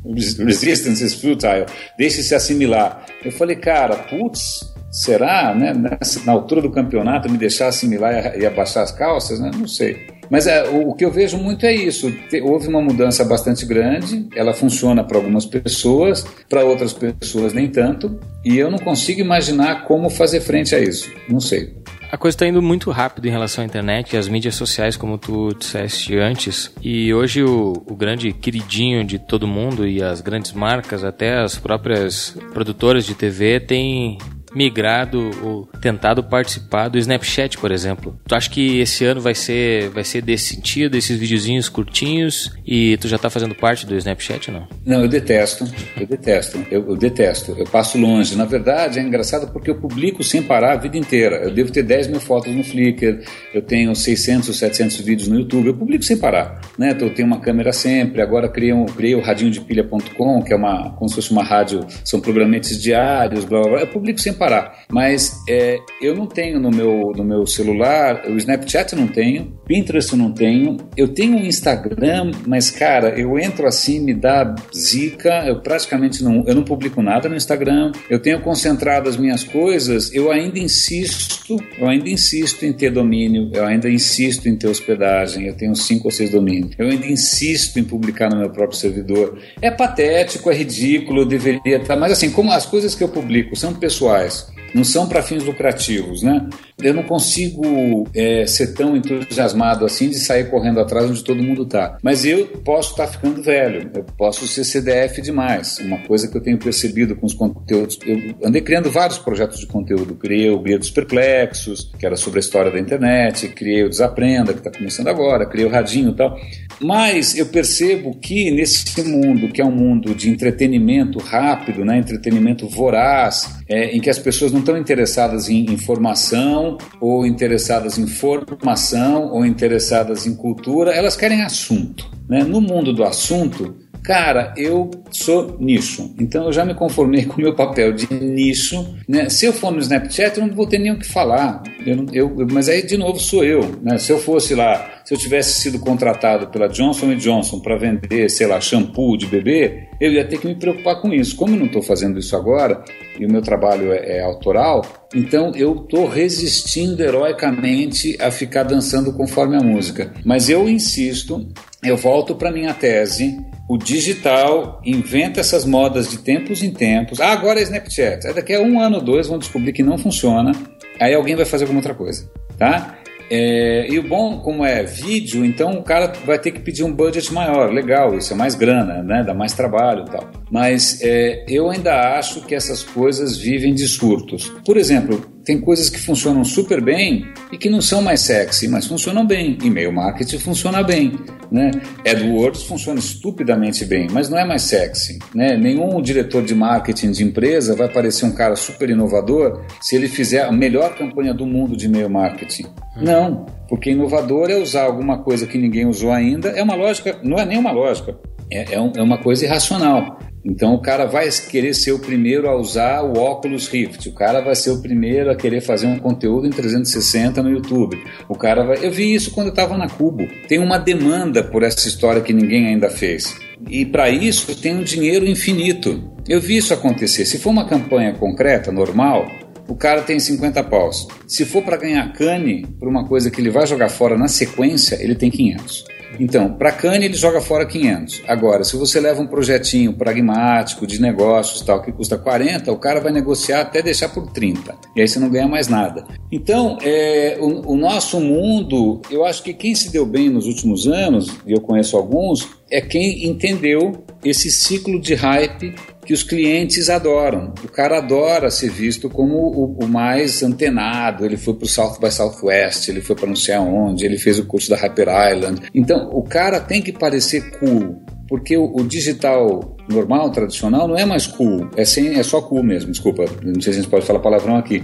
[SPEAKER 2] Resistance is futile, deixe-se assimilar. Eu falei, cara, putz, será, né, nessa, na altura do campeonato, me deixar assimilar e, abaixar as calças? Né? Não sei. Mas é, o, o, que eu vejo muito é isso. Te, houve uma mudança bastante grande, ela funciona para algumas pessoas, para outras pessoas nem tanto, e eu não consigo imaginar como fazer frente a isso. Não sei.
[SPEAKER 3] A coisa está indo muito rápido em relação à internet e às mídias sociais, como tu disseste antes. E hoje o, o, grande queridinho de todo mundo e as grandes marcas, até as próprias produtoras de TV, têm migrado ou tentado participar do Snapchat, por exemplo. Tu acha que esse ano vai ser vai ser desse sentido, esses videozinhos curtinhos e tu já tá fazendo parte do Snapchat ou não?
[SPEAKER 2] Não, eu detesto. Eu detesto. Eu, eu detesto. Eu passo longe. Na verdade, é engraçado porque eu publico sem parar a vida inteira. Eu devo ter 10 mil fotos no Flickr, eu tenho 600, 700 vídeos no YouTube. Eu publico sem parar. Né? Então, eu tenho uma câmera sempre. Agora criei, um, criei o radinhodepilha.com, que é uma, como se fosse uma rádio, são programetes diários, blá blá blá. Eu publico sem parar parar. Mas é, eu não tenho no meu, no meu celular, o Snapchat eu não tenho, Pinterest eu não tenho, eu tenho um Instagram, mas cara, eu entro assim, me dá zica, eu praticamente não, eu não publico nada no Instagram, eu tenho concentrado as minhas coisas, eu ainda insisto, eu ainda insisto em ter domínio, eu ainda insisto em ter hospedagem, eu tenho cinco ou seis domínios, eu ainda insisto em publicar no meu próprio servidor. É patético, é ridículo, eu deveria estar, mas assim, como as coisas que eu publico são pessoais, não são para fins lucrativos, né? Eu não consigo é, ser tão entusiasmado assim de sair correndo atrás onde todo mundo está. Mas eu posso estar tá ficando velho, eu posso ser CDF demais. Uma coisa que eu tenho percebido com os conteúdos. Eu andei criando vários projetos de conteúdo. Criei o Guia dos Perplexos, que era sobre a história da internet, criei o Desaprenda, que está começando agora, criei o Radinho e tal. Mas eu percebo que nesse mundo, que é um mundo de entretenimento rápido, né, entretenimento voraz, é, em que as pessoas não estão interessadas em informação, ou interessadas em formação, ou interessadas em cultura, elas querem assunto. Né? No mundo do assunto, Cara, eu sou nicho, então eu já me conformei com o meu papel de nicho. Né? Se eu for no Snapchat, eu não vou ter nem o que falar. Eu, eu, mas aí, de novo, sou eu. Né? Se eu fosse lá, se eu tivesse sido contratado pela Johnson Johnson para vender, sei lá, shampoo de bebê, eu ia ter que me preocupar com isso. Como eu não estou fazendo isso agora, e o meu trabalho é, é autoral, então eu estou resistindo heroicamente a ficar dançando conforme a música. Mas eu insisto, eu volto para minha tese o digital inventa essas modas de tempos em tempos. Ah, agora é Snapchat. Aí daqui a um ano ou dois vão descobrir que não funciona. Aí alguém vai fazer alguma outra coisa, tá? É, e o bom, como é vídeo, então o cara vai ter que pedir um budget maior. Legal, isso é mais grana, né? Dá mais trabalho e tal. Mas é, eu ainda acho que essas coisas vivem de surtos. Por exemplo, tem coisas que funcionam super bem e que não são mais sexy, mas funcionam bem. E-mail marketing funciona bem, né? AdWords funciona estupidamente bem, mas não é mais sexy, né? Nenhum diretor de marketing de empresa vai parecer um cara super inovador se ele fizer a melhor campanha do mundo de e-mail marketing. Hum. Não, porque inovador é usar alguma coisa que ninguém usou ainda. É uma lógica, não é nem uma lógica, é, é, um, é uma coisa irracional. Então o cara vai querer ser o primeiro a usar o óculos Rift, o cara vai ser o primeiro a querer fazer um conteúdo em 360 no YouTube. O cara vai... Eu vi isso quando eu estava na Cubo. Tem uma demanda por essa história que ninguém ainda fez. E para isso tem um dinheiro infinito. Eu vi isso acontecer. Se for uma campanha concreta, normal, o cara tem 50 paus. Se for para ganhar cane por uma coisa que ele vai jogar fora na sequência, ele tem 500. Então, para Cane ele joga fora 500. Agora, se você leva um projetinho pragmático de negócios tal que custa 40, o cara vai negociar até deixar por 30. E aí você não ganha mais nada. Então, é, o, o nosso mundo, eu acho que quem se deu bem nos últimos anos, e eu conheço alguns, é quem entendeu esse ciclo de hype que os clientes adoram. O cara adora ser visto como o, o mais antenado. Ele foi para o South by Southwest, ele foi para não sei aonde, ele fez o curso da Hyper Island. Então, o cara tem que parecer cool, porque o, o, digital normal, tradicional, não é mais cool, é, sem, é só cool mesmo, desculpa, não sei se a gente pode falar palavrão aqui,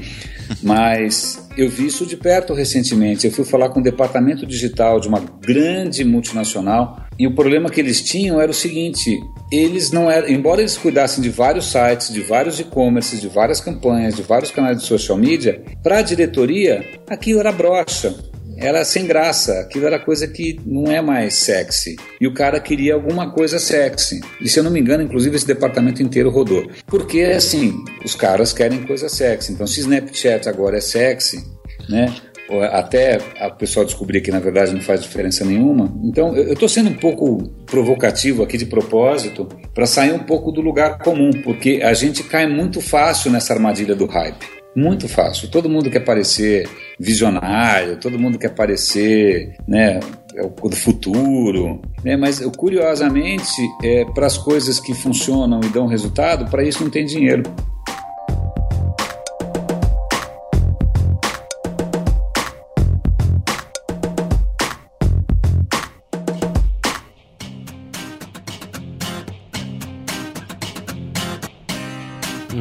[SPEAKER 2] mas eu vi isso de perto recentemente, eu fui falar com o departamento digital de uma grande multinacional e o problema que eles tinham era o seguinte, eles não eram, embora eles cuidassem de vários sites, de vários e-commerces, de várias campanhas, de vários canais de social media, para a diretoria aquilo era brocha era sem graça, aquilo era coisa que não é mais sexy. E o cara queria alguma coisa sexy. E se eu não me engano, inclusive esse departamento inteiro rodou. Porque assim, os caras querem coisa sexy. Então se Snapchat agora é sexy, né? até a pessoa descobrir que na verdade não faz diferença nenhuma. Então eu estou sendo um pouco provocativo aqui de propósito para sair um pouco do lugar comum, porque a gente cai muito fácil nessa armadilha do hype. Muito fácil. Todo mundo quer parecer visionário, todo mundo quer parecer né, é do futuro. Né? Mas, curiosamente, é, para as coisas que funcionam e dão resultado, para isso não tem dinheiro.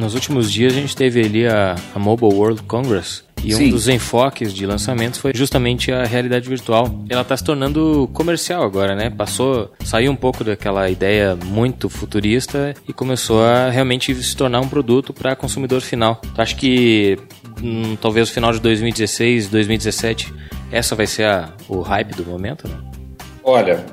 [SPEAKER 3] nos últimos dias a gente teve ali a, a Mobile World Congress, e Sim. um dos enfoques de lançamentos foi justamente a realidade virtual. Ela está se tornando comercial agora, né? Passou, saiu um pouco daquela ideia muito futurista e começou a realmente se tornar um produto para consumidor final. Tu acha que hum, talvez no final de 2016, 2017, essa vai ser a, o hype do momento? Não?
[SPEAKER 2] Olha,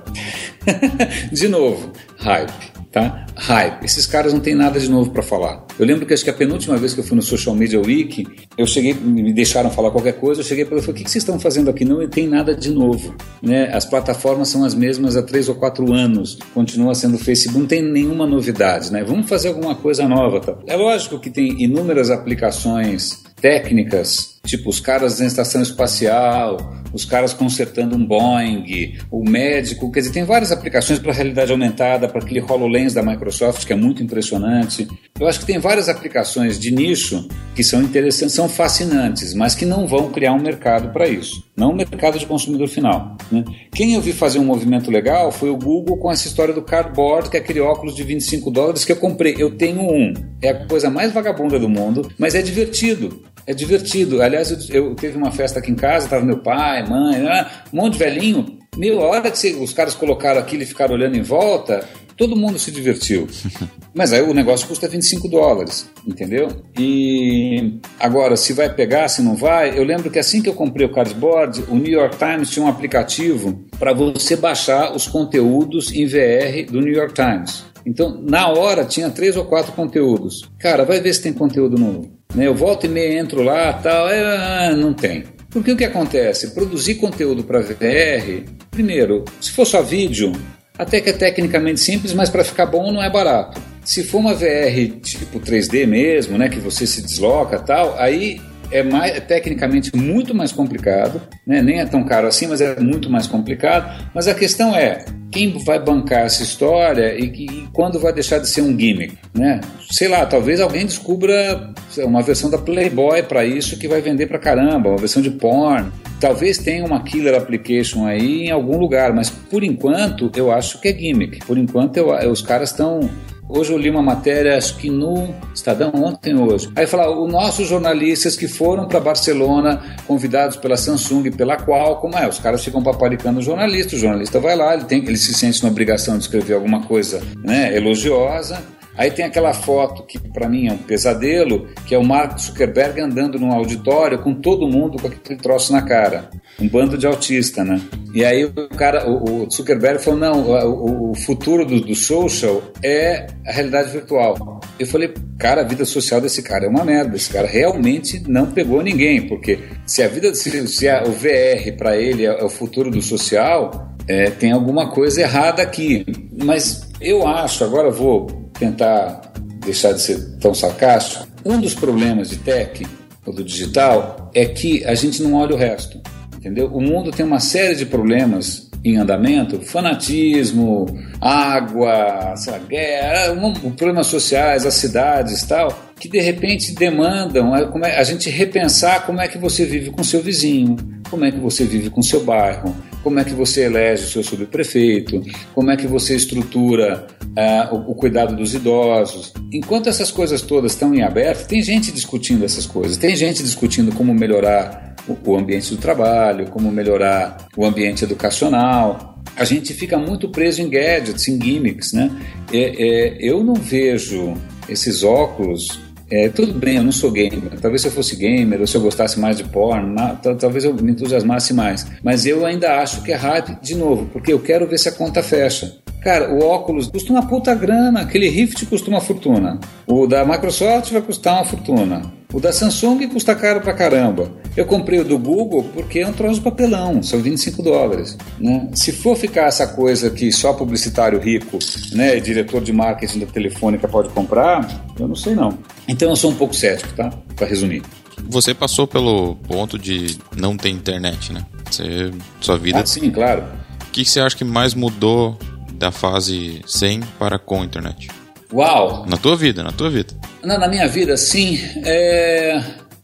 [SPEAKER 2] de novo, hype tá? Hype. Esses caras não têm nada de novo para falar. Eu lembro que acho que a penúltima vez que eu fui no Social Media Week, eu cheguei, me deixaram falar qualquer coisa, eu cheguei e falei, o que vocês estão fazendo aqui? Não tem nada de novo, né? As plataformas são as mesmas há três ou quatro anos, continua sendo o Facebook, não tem nenhuma novidade, né? Vamos fazer alguma coisa nova, tá? É lógico que tem inúmeras aplicações técnicas, tipo os caras na estação espacial, os caras consertando um Boeing, o médico, quer dizer, tem várias aplicações para realidade aumentada, para aquele HoloLens da Microsoft, que é muito impressionante. Eu acho que tem várias aplicações de nicho que são interessantes, são fascinantes, mas que não vão criar um mercado para isso, não um mercado de consumidor final. Né? Quem eu vi fazer um movimento legal foi o Google com essa história do Cardboard, que é aquele óculos de 25 dólares que eu comprei. Eu tenho um, é a coisa mais vagabunda do mundo, mas é divertido. É divertido. Aliás, eu, eu teve uma festa aqui em casa, tava meu pai, mãe, né? um monte de velhinho. Meu, a hora que os caras colocaram aquilo e ficaram olhando em volta, todo mundo se divertiu. Mas aí o negócio custa 25 dólares, entendeu? E agora, se vai pegar, se não vai, eu lembro que assim que eu comprei o cardboard, o New York Times tinha um aplicativo para você baixar os conteúdos em VR do New York Times. Então, na hora, tinha três ou quatro conteúdos. Cara, vai ver se tem conteúdo novo. Né? Eu volto e meio, entro lá, tal, é, não tem. Porque o que acontece? Produzir conteúdo para VR, primeiro, se for só vídeo, até que é tecnicamente simples, mas para ficar bom não é barato. Se for uma VR tipo 3D mesmo, né, que você se desloca tal, aí é, mais, é tecnicamente muito mais complicado, né? nem é tão caro assim, mas é muito mais complicado. Mas a questão é quem vai bancar essa história e, e quando vai deixar de ser um gimmick, né? Sei lá, talvez alguém descubra uma versão da Playboy para isso que vai vender para caramba, uma versão de porn. Talvez tenha uma killer application aí em algum lugar, mas por enquanto eu acho que é gimmick. Por enquanto eu, os caras estão Hoje eu li uma matéria, acho que no Estadão, ontem hoje. Aí fala, os nossos jornalistas que foram para Barcelona, convidados pela Samsung, pela qual, como é? Os caras ficam paparicando o jornalista, o jornalista vai lá, ele, tem, ele se sente na obrigação de escrever alguma coisa né, elogiosa, Aí tem aquela foto que para mim é um pesadelo, que é o Mark Zuckerberg andando num auditório com todo mundo com aquele troço na cara. Um bando de autista, né? E aí o cara, o, Zuckerberg falou, não, o, futuro do, do, social é a realidade virtual. Eu falei, cara, a vida social desse cara é uma merda. Esse cara realmente não pegou ninguém, porque se a vida, se, se a, o VR para ele é, é o futuro do social, é, tem alguma coisa errada aqui. Mas eu acho, agora vou tentar deixar de ser tão sarcástico, um dos problemas de tech ou do digital é que a gente não olha o resto, entendeu? O mundo tem uma série de problemas em andamento, fanatismo, água, lá, guerra, problemas sociais, as cidades tal, que de repente demandam a, é, a gente repensar como é que você vive com seu vizinho, como é que você vive com seu bairro, como é que você elege o seu subprefeito, como é que você estrutura uh, o, o, cuidado dos idosos. Enquanto essas coisas todas estão em aberto, tem gente discutindo essas coisas, tem gente discutindo como melhorar o, o ambiente do trabalho, como melhorar o ambiente educacional. A gente fica muito preso em gadgets, em gimmicks, né? É, é, eu não vejo esses óculos é, tudo bem, eu não sou gamer. Talvez se eu fosse gamer ou se eu gostasse mais de porn, talvez eu me entusiasmasse mais. Mas eu ainda acho que é hype de novo, porque eu quero ver se a conta fecha. Cara, o óculos custa uma puta grana, aquele Rift custa uma fortuna. O da Microsoft vai custar uma fortuna. O da Samsung custa caro pra caramba. Eu comprei o do Google porque é um troço de papelão, são 25 dólares. Né? Se for ficar essa coisa que só publicitário rico, né, diretor de marketing da Telefônica pode comprar, eu não sei não. Então eu sou um pouco cético, tá? Para resumir.
[SPEAKER 1] Você passou pelo ponto de não ter internet, né? Você, sua vida. Ah,
[SPEAKER 2] sim, claro.
[SPEAKER 1] O que você acha que mais mudou da fase sem para com internet?
[SPEAKER 2] Uau!
[SPEAKER 1] Na tua vida, na tua vida.
[SPEAKER 2] Na, na minha vida, sim. É...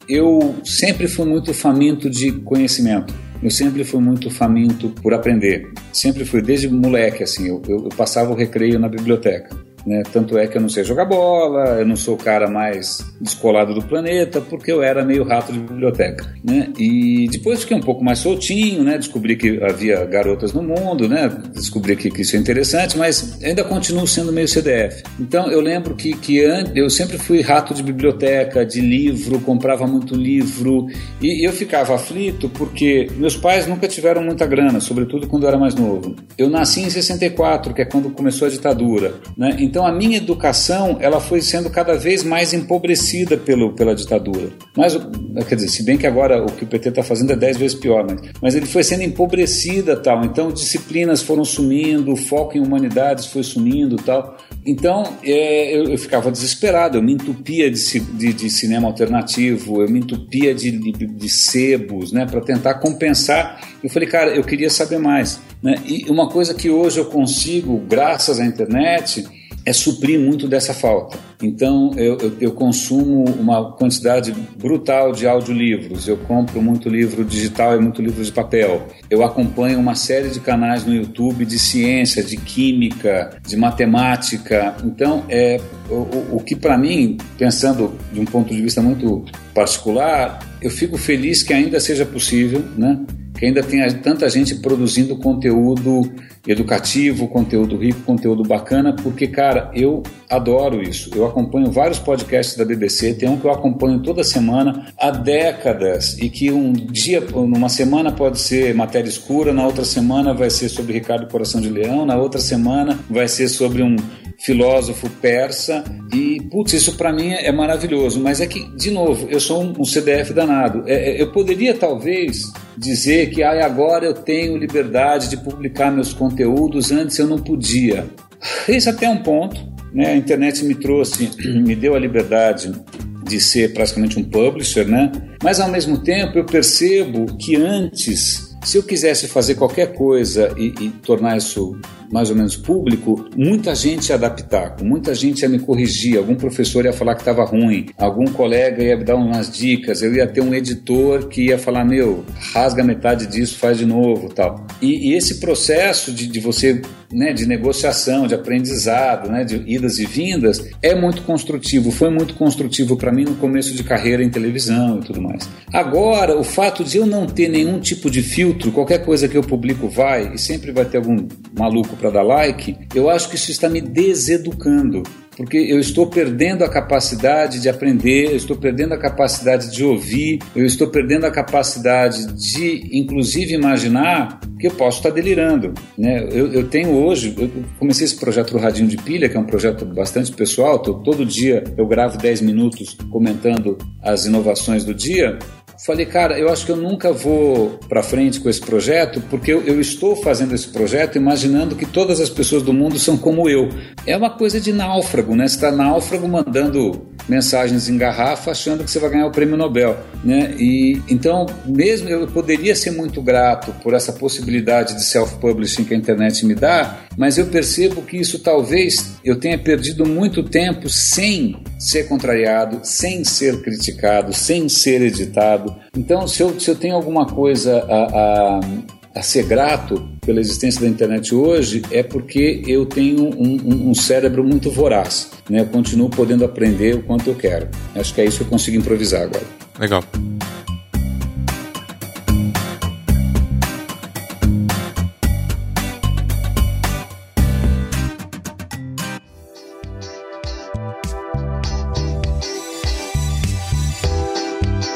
[SPEAKER 2] Eu sempre fui muito faminto de conhecimento. Eu sempre fui muito faminto por aprender. Sempre fui, desde moleque, assim. Eu, eu, eu passava o recreio na biblioteca. Né? Tanto é que eu não sei jogar bola, eu não sou o cara mais descolado do planeta, porque eu era meio rato de biblioteca. Né? E depois fiquei um pouco mais soltinho, né? descobri que havia garotas no mundo, né? descobri que, que isso é interessante, mas ainda continuo sendo meio CDF. Então eu lembro que, que eu sempre fui rato de biblioteca, de livro, comprava muito livro, e eu ficava aflito porque meus pais nunca tiveram muita grana, sobretudo quando eu era mais novo. Eu nasci em 64, que é quando começou a ditadura. Né? Então a minha educação ela foi sendo cada vez mais empobrecida pelo, pela ditadura. Mas, quer dizer, se bem que agora o que o PT está fazendo é dez vezes pior, mas, mas ele foi sendo empobrecida tal. Então disciplinas foram sumindo, o foco em humanidades foi sumindo tal. Então é, eu, eu, ficava desesperado, eu me entupia de, de, de cinema alternativo, eu me entupia de, de, de sebos, né, para tentar compensar. Eu falei, cara, eu queria saber mais. Né? E uma coisa que hoje eu consigo, graças à internet, é suprir muito dessa falta. Então eu, eu, eu, consumo uma quantidade brutal de audiolivros, eu compro muito livro digital e muito livro de papel. Eu acompanho uma série de canais no YouTube de ciência, de química, de matemática. Então é o, o que para mim, pensando de um ponto de vista muito particular, eu fico feliz que ainda seja possível, né? Que ainda tenha tanta gente produzindo conteúdo educativo, conteúdo rico, conteúdo bacana, porque, cara, eu adoro isso. Eu acompanho vários podcasts da BBC, tem um que eu acompanho toda semana há décadas e que um dia, numa semana pode ser matéria escura, na outra semana vai ser sobre Ricardo Coração de Leão, na outra semana vai ser sobre um filósofo persa e, putz, isso para mim é maravilhoso, mas é que, de novo, eu sou um, CDF danado. É, é, eu poderia talvez dizer que ah, agora eu tenho liberdade de publicar meus conteúdos, antes eu não podia. Esse até é um ponto, né? A internet me trouxe, me deu a liberdade de ser praticamente um publisher, né? Mas ao mesmo tempo eu percebo que antes se eu quisesse fazer qualquer coisa e, e, tornar isso mais ou menos público, muita gente ia adaptar, muita gente ia me corrigir, algum professor ia falar que estava ruim, algum colega ia me dar umas dicas, eu ia ter um editor que ia falar, meu, rasga metade disso, faz de novo tal. E, e esse processo de, de você, né, de negociação, de aprendizado, né, de idas e vindas, é muito construtivo, foi muito construtivo para mim no começo de carreira em televisão e tudo mais. Agora, o fato de eu não ter nenhum tipo de filtro, qualquer coisa que eu publico vai, e sempre vai ter algum maluco para dar like, eu acho que isso está me deseducando porque eu estou perdendo a capacidade de aprender, eu estou perdendo a capacidade de ouvir, eu estou perdendo a capacidade de, inclusive, imaginar que eu posso estar delirando. Né? Eu, eu tenho hoje, eu comecei esse projeto do Radinho de Pilha, que é um projeto bastante pessoal, tô, todo dia eu gravo 10 minutos comentando as inovações do dia, falei, cara, eu acho que eu nunca vou para frente com esse projeto porque eu, eu, estou fazendo esse projeto imaginando que todas as pessoas do mundo são como eu. É uma coisa de náufrago, né? Você está náufrago mandando mensagens em garrafa achando que você vai ganhar o prêmio Nobel, né? E então, mesmo eu poderia ser muito grato por essa possibilidade de self-publishing que a internet me dá, mas eu percebo que isso talvez eu tenha perdido muito tempo sem ser contrariado, sem ser criticado, sem ser editado. Então, se eu, se eu tenho alguma coisa a, a a ser grato pela existência da internet hoje é porque eu tenho um, um, um, cérebro muito voraz. Né? Eu continuo podendo aprender o quanto eu quero. Acho que é isso que eu consigo improvisar agora.
[SPEAKER 1] Legal.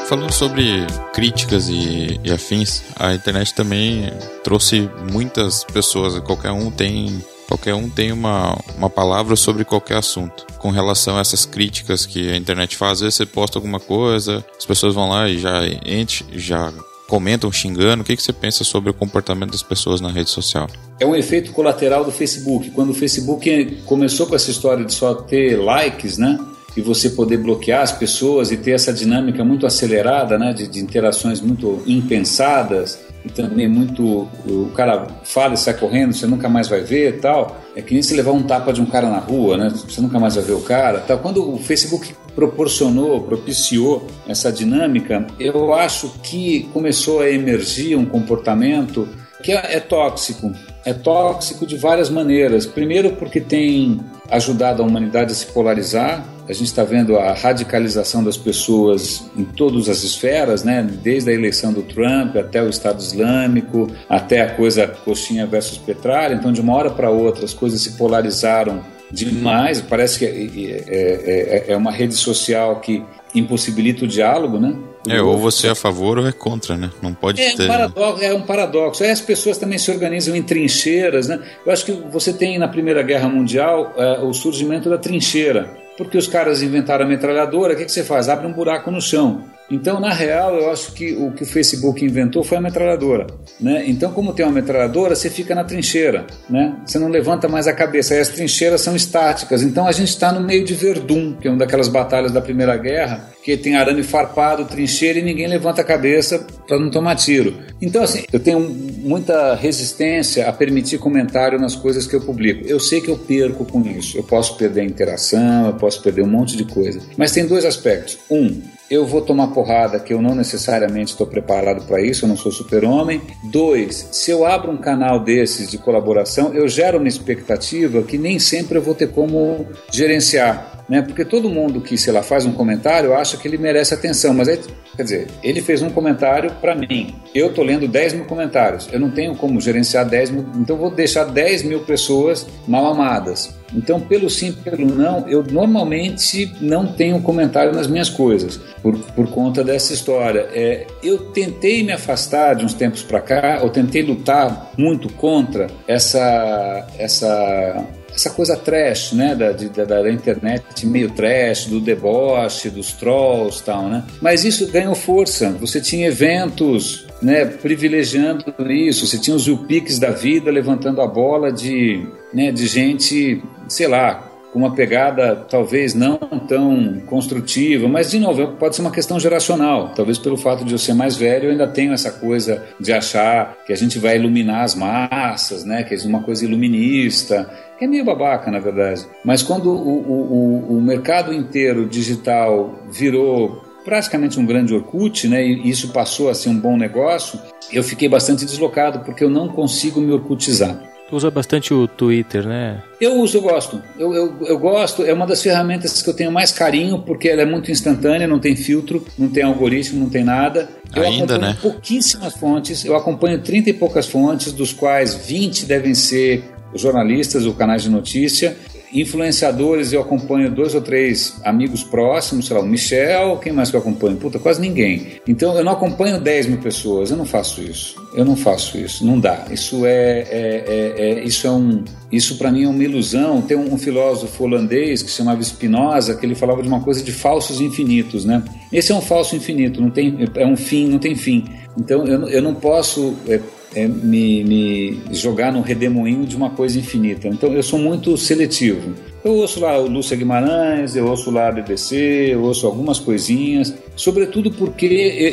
[SPEAKER 1] Falando sobre críticas e, e, afins, a internet também trouxe muitas pessoas, qualquer um tem qualquer um tem uma, uma palavra sobre qualquer assunto. Com relação a essas críticas que a internet faz, às vezes você posta alguma coisa, as pessoas vão lá e já enche, já comentam xingando. O que, que você pensa sobre o comportamento das pessoas na rede social?
[SPEAKER 2] É um efeito colateral do Facebook. Quando o Facebook começou com essa história de só ter likes, né? E você poder bloquear as pessoas e ter essa dinâmica muito acelerada, né, de, de interações muito impensadas e também muito o cara fala e sai correndo, você nunca mais vai ver, tal. É que nem se levar um tapa de um cara na rua, né? Você nunca mais vai ver o cara, tal. Quando o Facebook proporcionou, propiciou essa dinâmica, eu acho que começou a emergir um comportamento que é, é tóxico. É tóxico de várias maneiras. Primeiro porque tem ajudado a humanidade a se polarizar, a gente está vendo a radicalização das pessoas em todas as esferas, né? desde a eleição do Trump até o Estado Islâmico, até a coisa coxinha versus petralha. Então, de uma hora para outra, as coisas se polarizaram demais. Parece que é, é, é, é uma rede social que impossibilita o diálogo, né?
[SPEAKER 1] É, ou você é a favor ou é contra, né? Não pode
[SPEAKER 2] é
[SPEAKER 1] ter.
[SPEAKER 2] Um paradoxo, é um paradoxo. Aí as pessoas também se organizam em trincheiras, né? Eu acho que você tem na Primeira Guerra Mundial é, o surgimento da trincheira porque os caras inventaram a metralhadora, o que, que você faz? Abre um buraco no chão. Então, na real, eu acho que o que o Facebook inventou foi a metralhadora. Né? Então, como tem uma metralhadora, você fica na trincheira. Né? Você não levanta mais a cabeça. Aí as trincheiras são estáticas. Então, a gente está no meio de Verdun, que é uma daquelas batalhas da Primeira Guerra, que tem arame farpado, trincheira e ninguém levanta a cabeça para não tomar tiro. Então, assim, eu tenho muita resistência a permitir comentário nas coisas que eu publico. Eu sei que eu perco com isso. Eu posso perder a interação, eu posso perder um monte de coisa. Mas tem dois aspectos. Um, eu vou tomar porrada que eu não necessariamente estou preparado para isso, eu não sou super-homem. Dois, se eu abro um canal desses de colaboração, eu gero uma expectativa que nem sempre eu vou ter como gerenciar. Né? Porque todo mundo que, sei lá, faz um comentário acha que ele merece atenção, mas aí, quer dizer, ele fez um comentário para mim. Eu tô lendo 10 mil comentários. Eu não tenho como gerenciar 10 mil, então vou deixar 10 mil pessoas mal amadas. Então, pelo sim, pelo não, eu normalmente não tenho comentário nas minhas coisas, por, por conta dessa história. É, eu tentei me afastar de uns tempos para cá, eu tentei lutar muito contra essa, essa essa coisa trash, né, da, da, da, internet meio trash, do deboche, dos trolls tal, né? Mas isso ganhou força. Você tinha eventos, né, privilegiando isso. Você tinha os UPICs da vida levantando a bola de, né, de gente, sei lá, com uma pegada talvez não tão construtiva, mas de novo, pode ser uma questão geracional. Talvez pelo fato de eu ser mais velho, eu ainda tenho essa coisa de achar que a gente vai iluminar as massas, né? Que é uma coisa iluminista, que é meio babaca, na verdade. Mas quando o, o, o mercado inteiro digital virou praticamente um grande Orkut, né, e isso passou a ser um bom negócio, eu fiquei bastante deslocado porque eu não consigo me orkutizar.
[SPEAKER 3] Tu usa bastante o Twitter, né?
[SPEAKER 2] Eu uso, eu gosto. Eu, eu, eu, gosto, é uma das ferramentas que eu tenho mais carinho, porque ela é muito instantânea, não tem filtro, não tem algoritmo, não tem nada. Eu
[SPEAKER 1] Ainda, né?
[SPEAKER 2] pouquíssimas fontes, eu acompanho 30 e poucas fontes, dos quais 20 devem ser jornalistas ou canais de notícia. Influenciadores, eu acompanho dois ou três amigos próximos, sei lá, o Michel, quem mais que eu acompanho? Puta, quase ninguém. Então eu não acompanho 10 mil pessoas, eu não faço isso. Eu não faço isso, não dá. Isso é, é, é, é isso é um, isso para mim é uma ilusão. Tem um, um, filósofo holandês que se chamava Spinoza que ele falava de uma coisa de falsos infinitos, né? Esse é um falso infinito, não tem, é um fim, não tem fim. Então eu, eu não posso é, é, me, me, jogar no redemoinho de uma coisa infinita. Então eu sou muito seletivo. Eu ouço lá o Lúcia Guimarães, eu ouço lá a BBC, eu ouço algumas coisinhas, sobretudo porque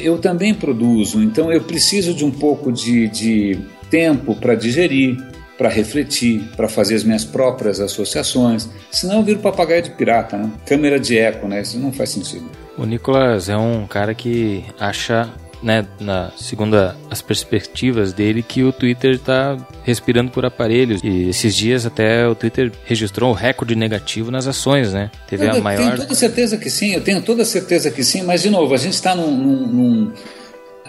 [SPEAKER 2] eu, também produzo, então eu preciso de um pouco de, de tempo para digerir, para refletir, para fazer as minhas próprias associações. Senão eu viro papagaio de pirata, né? Câmera de eco, né? Isso não faz sentido.
[SPEAKER 3] O Nicolas é um cara que acha né, na, segundo as perspectivas dele, que o Twitter está respirando por aparelhos. E esses dias até o Twitter registrou um recorde negativo nas ações, né?
[SPEAKER 2] Teve eu, a maior. Tenho toda certeza que sim, eu tenho toda certeza que sim, mas de novo, a gente está num, num, num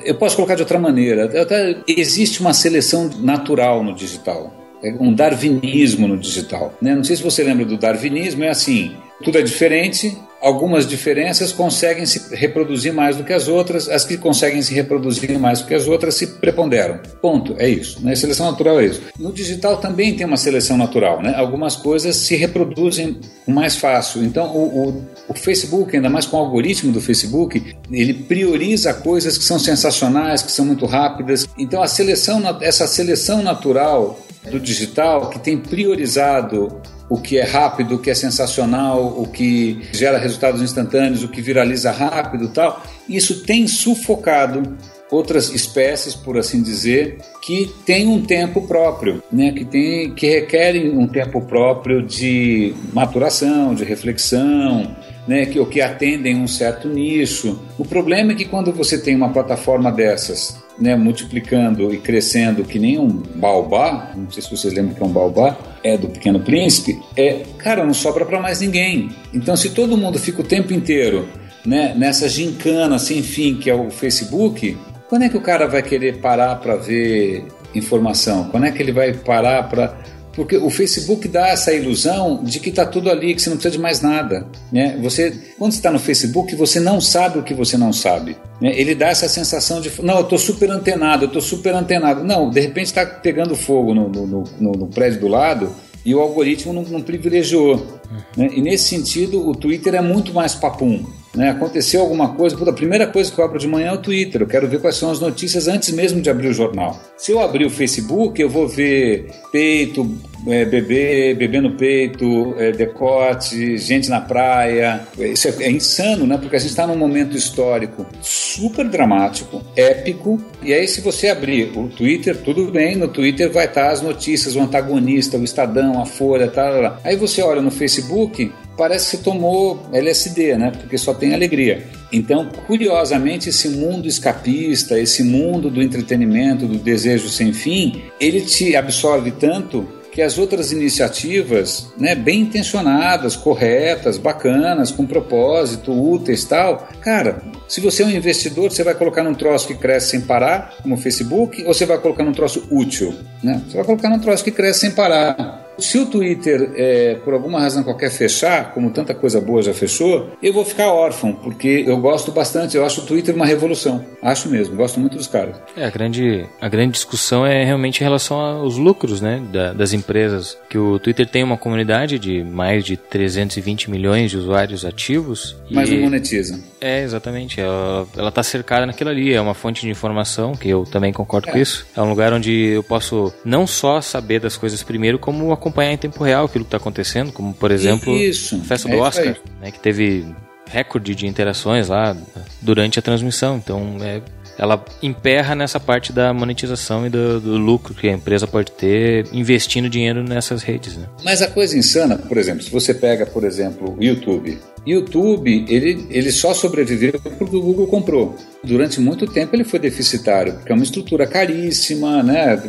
[SPEAKER 2] eu posso colocar de outra maneira. Até existe uma seleção natural no digital, é um darwinismo no digital. Né? Não sei se você lembra do darwinismo, é assim: tudo é diferente, algumas diferenças conseguem se reproduzir mais do que as outras, as que conseguem se reproduzir mais do que as outras se preponderam. Ponto, é isso. Né? Seleção natural é isso. No digital também tem uma seleção natural, né? Algumas coisas se reproduzem mais fácil. Então, o, o, o Facebook, ainda mais com o algoritmo do Facebook, ele prioriza coisas que são sensacionais, que são muito rápidas. Então, a seleção, essa seleção natural do digital que tem priorizado o que é rápido, o que é sensacional, o que gera resultados instantâneos, o que viraliza rápido tal, isso tem sufocado outras espécies, por assim dizer, que têm um tempo próprio, né? que, tem, que requerem um tempo próprio de maturação, de reflexão, né? que, ou que atendem um certo nicho. O problema é que quando você tem uma plataforma dessas né, multiplicando e crescendo que nem um baobá, não sei se vocês lembram que é um baobá, é do Pequeno Príncipe, é, cara, não sobra para mais ninguém. Então, se todo mundo fica o tempo inteiro né, nessa gincana sem fim que é o Facebook, quando é que o cara vai querer parar para ver informação? Quando é que ele vai parar para porque o Facebook dá essa ilusão de que está tudo ali, que você não precisa de mais nada. Né? Você, quando você está no Facebook, você não sabe o que você não sabe. Né? Ele dá essa sensação de, não, eu estou super antenado, eu estou super antenado. Não, de repente está pegando fogo no, no, no, no, prédio do lado e o algoritmo não, não privilegiou. Né? E nesse sentido, o Twitter é muito mais papum. Né? Aconteceu alguma coisa, puta, a primeira coisa que eu abro de manhã é o Twitter. Eu quero ver quais são as notícias antes mesmo de abrir o jornal. Se eu abrir o Facebook, eu vou ver peito, é, bebê, bebê no peito, é, decote, gente na praia. Isso é, é insano, né? Porque a gente está num momento histórico super dramático, épico. E aí, se você abrir o Twitter, tudo bem, no Twitter vai estar as notícias, o antagonista, o Estadão, a Folha, tal. Aí você olha no Facebook, parece que tomou LSD, né? Porque só tem alegria. Então, curiosamente, esse mundo escapista, esse mundo do entretenimento, do desejo sem fim, ele te absorve tanto que as outras iniciativas, né, bem intencionadas, corretas, bacanas, com propósito, úteis tal, cara, se você é um investidor, você vai colocar num troço que cresce sem parar, como o Facebook, ou você vai colocar num troço útil? Né? Você vai colocar num troço que cresce sem parar. Se o Twitter, é, por alguma razão qualquer, fechar, como tanta coisa boa já fechou, eu vou ficar órfão, porque eu gosto bastante, eu acho o Twitter uma revolução. Acho mesmo, gosto muito dos caras.
[SPEAKER 3] É, a grande, a grande discussão é realmente em relação aos lucros né, da, das empresas. Que o Twitter tem uma comunidade de mais de 320 milhões de usuários ativos.
[SPEAKER 2] Mas não monetiza.
[SPEAKER 3] É, exatamente. Ela, ela tá cercada naquilo ali. É uma fonte de informação, que eu também concordo é. com isso. É um lugar onde eu posso não só saber das coisas primeiro, como acompanhar em tempo real aquilo que está acontecendo, como por exemplo
[SPEAKER 2] isso,
[SPEAKER 3] a festa do é Oscar, né, que teve recorde de interações lá durante a transmissão. Então, é, ela emperra nessa parte da monetização e do, do, lucro que a empresa pode ter investindo dinheiro nessas redes. Né?
[SPEAKER 2] Mas a coisa insana, por exemplo, se você pega, por exemplo, o YouTube. YouTube, ele, ele só sobreviveu porque o Google comprou. Durante muito tempo ele foi deficitário, porque é uma estrutura caríssima, né?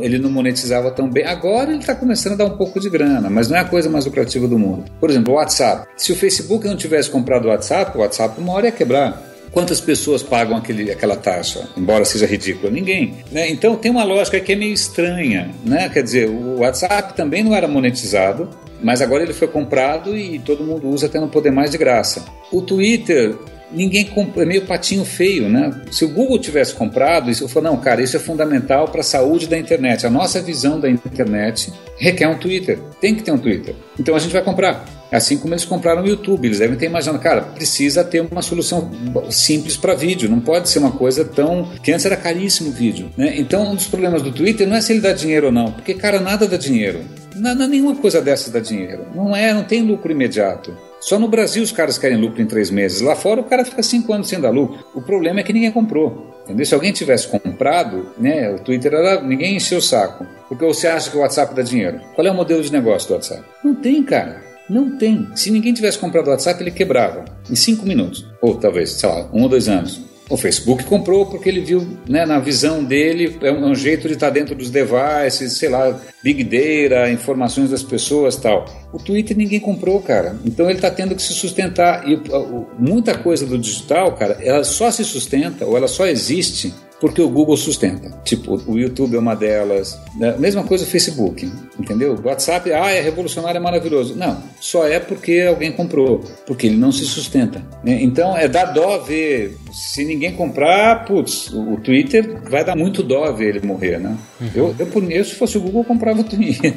[SPEAKER 2] Ele não monetizava tão bem. Agora ele está começando a dar um pouco de grana, mas não é a coisa mais lucrativa do mundo. Por exemplo, o WhatsApp. Se o Facebook não tivesse comprado o WhatsApp, o WhatsApp uma hora ia quebrar. Quantas pessoas pagam aquele, aquela taxa, embora seja ridícula? Ninguém. Né? Então tem uma lógica que é meio estranha. Né? Quer dizer, o WhatsApp também não era monetizado, mas agora ele foi comprado e todo mundo usa até não poder mais de graça. O Twitter ninguém é meio patinho feio, né? Se o Google tivesse comprado isso, eu falo, não, cara, isso é fundamental para a saúde da internet. A nossa visão da internet requer um Twitter. Tem que ter um Twitter. Então a gente vai comprar. Assim como eles compraram o YouTube, eles devem ter imaginado, cara, precisa ter uma solução simples para vídeo, não pode ser uma coisa tão. que antes era caríssimo o vídeo. Né? Então, um dos problemas do Twitter não é se ele dá dinheiro ou não, porque, cara, nada dá dinheiro. Nada, nenhuma coisa dessas dá dinheiro. Não é, não tem lucro imediato. Só no Brasil os caras querem lucro em três meses. Lá fora o cara fica cinco anos sem dar lucro. O problema é que ninguém comprou. Entendeu? Se alguém tivesse comprado, né, o Twitter era. ninguém encheu o saco. Porque você acha que o WhatsApp dá dinheiro. Qual é o modelo de negócio do WhatsApp? Não tem, cara. Não tem. Se ninguém tivesse comprado o WhatsApp, ele quebrava em cinco minutos. Ou talvez, sei lá, um ou dois anos. O Facebook comprou porque ele viu, né, na visão dele, é um, é jeito de estar dentro dos devices, sei lá, big data, informações das pessoas tal. O Twitter ninguém comprou, cara. Então ele está tendo que se sustentar. E muita coisa do digital, cara, ela só se sustenta ou ela só existe porque o Google sustenta. Tipo, o YouTube é uma delas. Né? Mesma coisa o Facebook, entendeu? O WhatsApp, ah, é revolucionário, é maravilhoso. Não, só é porque alguém comprou, porque ele não se sustenta. Né? Então é dar dó ver. Se ninguém comprar, putz, o Twitter vai dar muito dó ver ele morrer, né? Uhum. Eu, eu, por mim, se fosse o Google, eu comprava o Twitter.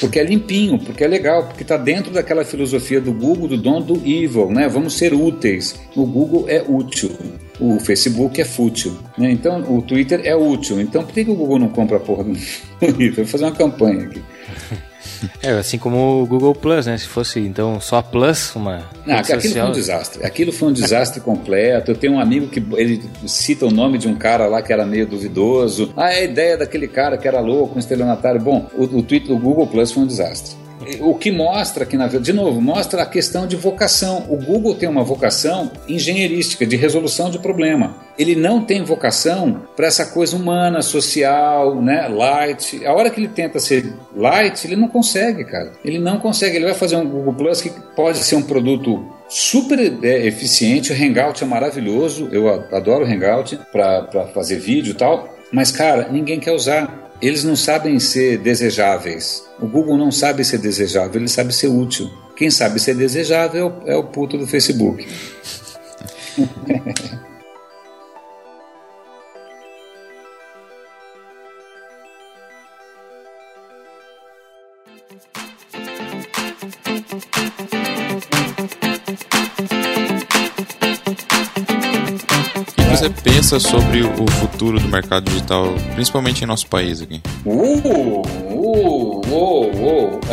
[SPEAKER 2] Porque é limpinho, porque é legal, porque está dentro daquela filosofia do Google, do dono do evil, né? Vamos ser úteis. O Google é útil o Facebook é fútil. Né? Então, o Twitter é útil. Então, por que, que o Google não compra a porra do Twitter? Vou fazer uma campanha aqui.
[SPEAKER 3] É, assim como o Google Plus, né? Se fosse então só a Plus, uma.
[SPEAKER 2] Não, aquilo social... foi um desastre. Aquilo foi um desastre completo. Eu tenho um amigo que ele cita o nome de um cara lá que era meio duvidoso. Ah, é a ideia daquele cara que era louco, um estelionatário. Bom, o, o, Twitter, o Google Plus foi um desastre. O que mostra que, na de novo, mostra a questão de vocação. O Google tem uma vocação engenheirística, de resolução de problema. Ele não tem vocação para essa coisa humana, social, né, light. A hora que ele tenta ser light, ele não consegue, cara. Ele não consegue. Ele vai fazer um Google Plus que pode ser um produto super é, eficiente. O Hangout é maravilhoso. Eu adoro o Hangout para fazer vídeo e tal. Mas, cara, ninguém quer usar eles não sabem ser desejáveis. O Google não sabe ser desejável, ele sabe ser útil. Quem sabe ser desejável é o puto do Facebook.
[SPEAKER 1] você pensa sobre o futuro do mercado digital, principalmente em nosso país aqui?
[SPEAKER 2] Uh, uh, uh, uh.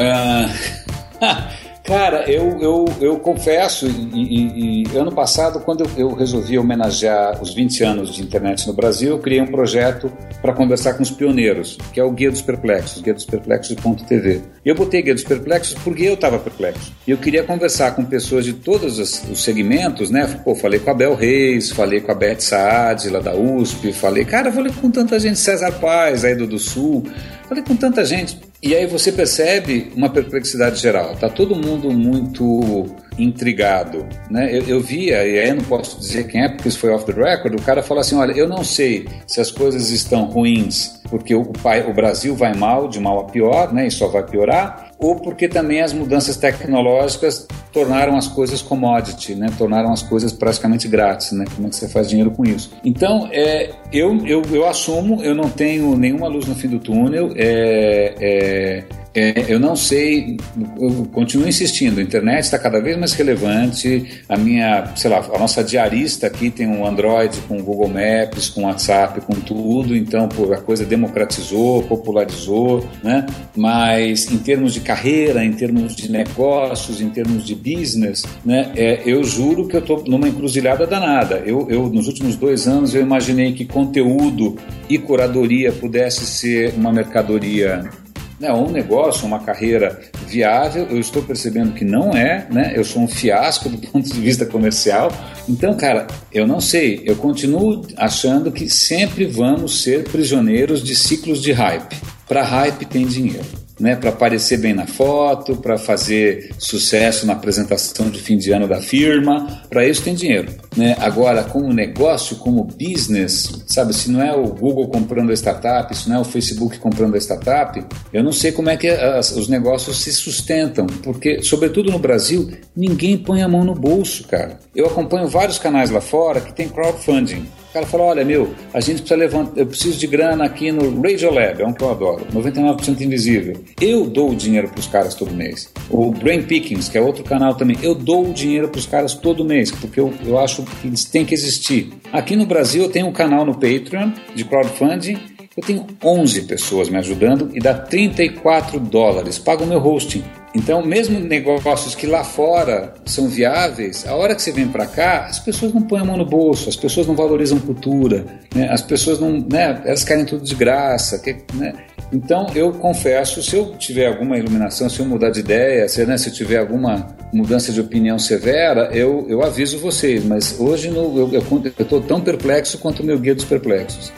[SPEAKER 2] Uh. Cara, eu, eu, eu confesso, e, e, e, ano passado, quando eu, resolvi homenagear os 20 anos de internet no Brasil, eu criei um projeto para conversar com os pioneiros, que é o Guia dos Perplexos, guia dos perplexos.tv. Eu botei Guia dos Perplexos porque eu estava perplexo. E eu queria conversar com pessoas de todos os, os segmentos, né? Pô, falei com a Bel Reis, falei com a Beth Saad, lá da USP, falei, cara, falei com tanta gente, César Paz, aí do, do Sul, falei com tanta gente E aí você percebe uma perplexidade geral. Tá todo mundo muito intrigado, né? Eu, eu via, e aí eu não posso dizer quem é, porque isso foi off the record, o cara fala assim, olha, eu não sei se as coisas estão ruins porque o, pai, o Brasil vai mal, de mal a pior, né? E só vai piorar, ou porque também as mudanças tecnológicas tornaram as coisas commodity, né? tornaram as coisas praticamente grátis. Né? Como é que você faz dinheiro com isso? Então, é, eu, eu, eu assumo, eu não tenho nenhuma luz no fim do túnel. É, é, é, eu não sei, eu continuo insistindo, a internet está cada vez mais relevante, a minha, sei lá, a nossa diarista aqui tem um Android com Google Maps, com WhatsApp, com tudo, então pô, a coisa democratizou, popularizou, né? Mas em termos de carreira, em termos de negócios, em termos de business, né? É, eu juro que eu estou numa encruzilhada danada. Eu, eu, nos últimos dois anos, eu imaginei que conteúdo e curadoria pudesse ser uma mercadoria né, um negócio, uma carreira viável, eu estou percebendo que não é, né? Eu sou um fiasco do ponto de vista comercial. Então, cara, eu não sei, eu continuo achando que sempre vamos ser prisioneiros de ciclos de hype. Para hype tem dinheiro né, para aparecer bem na foto, para fazer sucesso na apresentação de fim de ano da firma, para isso tem dinheiro. Né? Agora, como negócio, como business, sabe, se não é o Google comprando a startup, se não é o Facebook comprando a startup, eu não sei como é que as, os negócios se sustentam, porque, sobretudo no Brasil, ninguém põe a mão no bolso, cara. Eu acompanho vários canais lá fora que tem crowdfunding. O cara fala, olha, meu, a gente precisa levantar, eu preciso de grana aqui no Radiolab, é um que eu adoro, 99% invisível. Eu dou o dinheiro para os caras todo mês. O Brain Pickings, que é outro canal também, eu dou o dinheiro para os caras todo mês, porque eu, eu acho que eles têm que existir. Aqui no Brasil eu tenho um canal no Patreon de crowdfunding, eu tenho 11 pessoas me ajudando e dá 34 dólares, pago o meu hosting. Então, mesmo negócios que lá fora são viáveis, a hora que você vem para cá, as pessoas não põem a mão no bolso, as pessoas não valorizam cultura, né? as pessoas não, né? elas querem tudo de graça. Que, né? Então, eu confesso, se eu tiver alguma iluminação, se eu mudar de ideia, se, né, se eu tiver alguma mudança de opinião severa, eu, eu aviso vocês, mas hoje no, eu estou tão perplexo quanto o meu guia dos perplexos.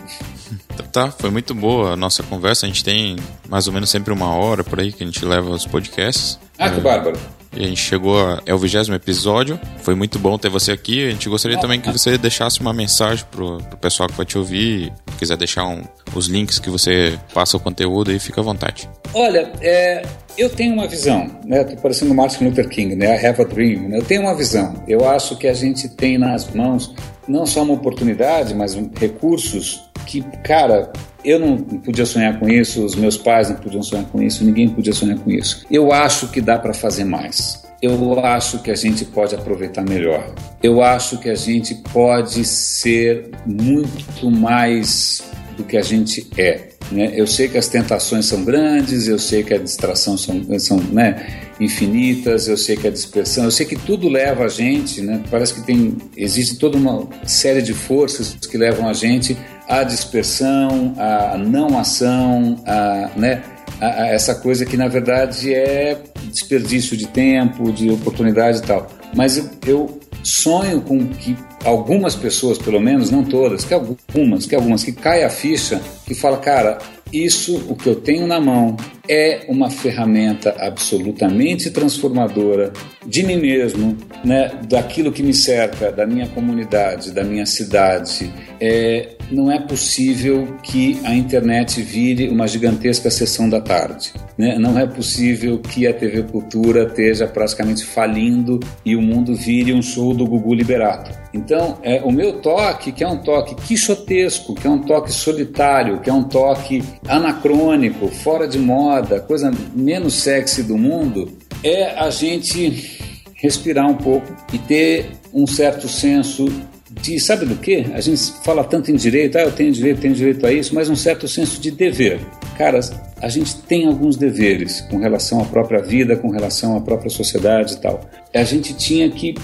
[SPEAKER 1] Tá, foi muito boa a nossa conversa. A gente tem mais ou menos sempre uma hora por aí que a gente leva os podcasts.
[SPEAKER 2] Ah, que é, bárbaro.
[SPEAKER 1] E a gente chegou a, é o vigésimo episódio. Foi muito bom ter você aqui. A gente gostaria também que você deixasse uma mensagem pro, pro pessoal que vai te ouvir. Se quiser deixar um, os links que você passa o conteúdo aí, fica à vontade.
[SPEAKER 2] Olha, é, eu tenho uma visão, né? Tô parecendo Martin Luther King, né? I have a dream. Né? Eu tenho uma visão. Eu acho que a gente tem nas mãos não só uma oportunidade, mas recursos que, cara, eu não podia sonhar com isso, os meus pais não podiam sonhar com isso, ninguém podia sonhar com isso. Eu acho que dá para fazer mais. Eu acho que a gente pode aproveitar melhor. Eu acho que a gente pode ser muito mais do que a gente é. Né? Eu sei que as tentações são grandes, eu sei que a distração são, são né, infinitas, eu sei que a dispersão, eu sei que tudo leva a gente, né? parece que tem, existe toda uma série de forças que levam a gente à dispersão, à não ação, a, né, a, a essa coisa que na verdade é desperdício de tempo, de oportunidade e tal. Mas eu, eu sonho com que algumas pessoas, pelo menos, não todas, que algumas, que algumas, que caia a ficha, que fala, cara, isso, o que eu tenho na mão, é uma ferramenta absolutamente transformadora de mim mesmo, né, daquilo que me cerca, da minha comunidade, da minha cidade. É, não é possível que a internet vire uma gigantesca sessão da tarde. Né? Não é possível que a TV Cultura esteja praticamente falindo e o mundo vire um show do Gugu Liberato. Então, é, o meu toque, que é um toque quixotesco, que é um toque solitário, que é um toque anacrônico, fora de moda, coisa menos sexy do mundo, é a gente respirar um pouco e ter um certo senso de, sabe do que? A gente fala tanto em direito, ah, eu tenho direito, tenho direito a isso, mas um certo senso de dever. Cara, a gente tem alguns deveres com relação à própria vida, com relação à própria sociedade e tal. A gente tinha que,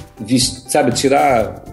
[SPEAKER 2] sabe, tirar,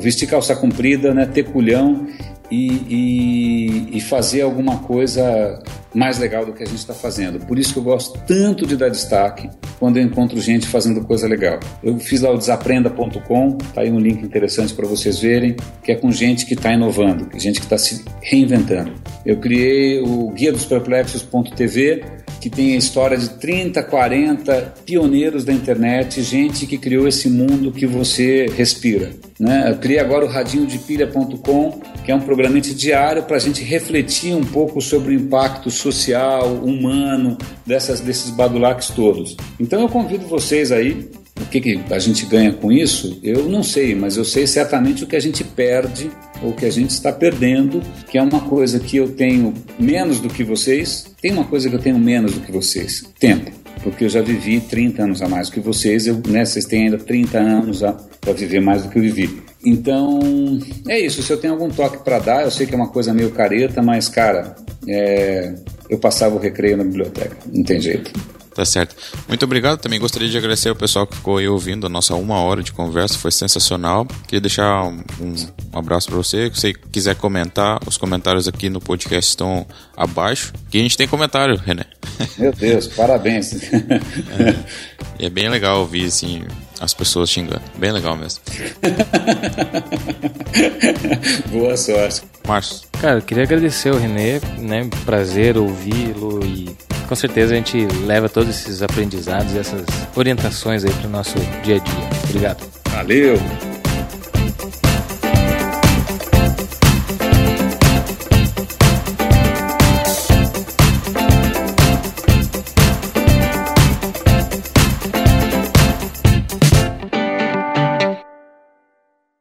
[SPEAKER 2] vestir calça comprida, né, ter culhão e, e, e fazer alguma coisa mais legal do que a gente está fazendo. Por isso que eu gosto tanto de dar destaque quando eu encontro gente fazendo coisa legal. Eu fiz lá o desaprenda.com, tá aí um link interessante para vocês verem, que é com gente que está inovando, gente que está se reinventando. Eu criei o guia dos perplexos.tv, que tem a história de 30, 40 pioneiros da internet, gente que criou esse mundo que você respira. Né? Eu criei agora o radinhodepilha.com, que é um programete diário para a gente refletir um pouco sobre o impacto social, humano dessas, desses badulaques todos. Então eu convido vocês aí o que, que, a gente ganha com isso, eu não sei, mas eu sei certamente o que a gente perde ou que a gente está perdendo, que é uma coisa que eu tenho menos do que vocês. Tem uma coisa que eu tenho menos do que vocês: tempo. Porque eu já vivi 30 anos a mais que vocês, eu, né, vocês têm ainda 30 anos para viver mais do que eu vivi. Então, é isso. Se eu tenho algum toque para dar, eu sei que é uma coisa meio careta, mas, cara, é, eu passava o recreio na biblioteca, não tem jeito.
[SPEAKER 1] Tá certo. Muito obrigado. Também gostaria de agradecer ao pessoal que ficou aí ouvindo a nossa uma hora de conversa. Foi sensacional. Queria deixar um, um abraço para você. Se você quiser comentar, os comentários aqui no podcast estão abaixo. Que a gente tem comentário, René.
[SPEAKER 2] Meu Deus, parabéns.
[SPEAKER 1] É, e é bem legal ouvir assim, as pessoas xingando. Bem legal mesmo.
[SPEAKER 2] Boa sorte.
[SPEAKER 1] Márcio.
[SPEAKER 3] Cara, eu queria agradecer ao René, né? Prazer ouvi-lo e com certeza a gente leva todos esses aprendizados, essas orientações aí para o nosso dia a dia. Obrigado.
[SPEAKER 2] Valeu!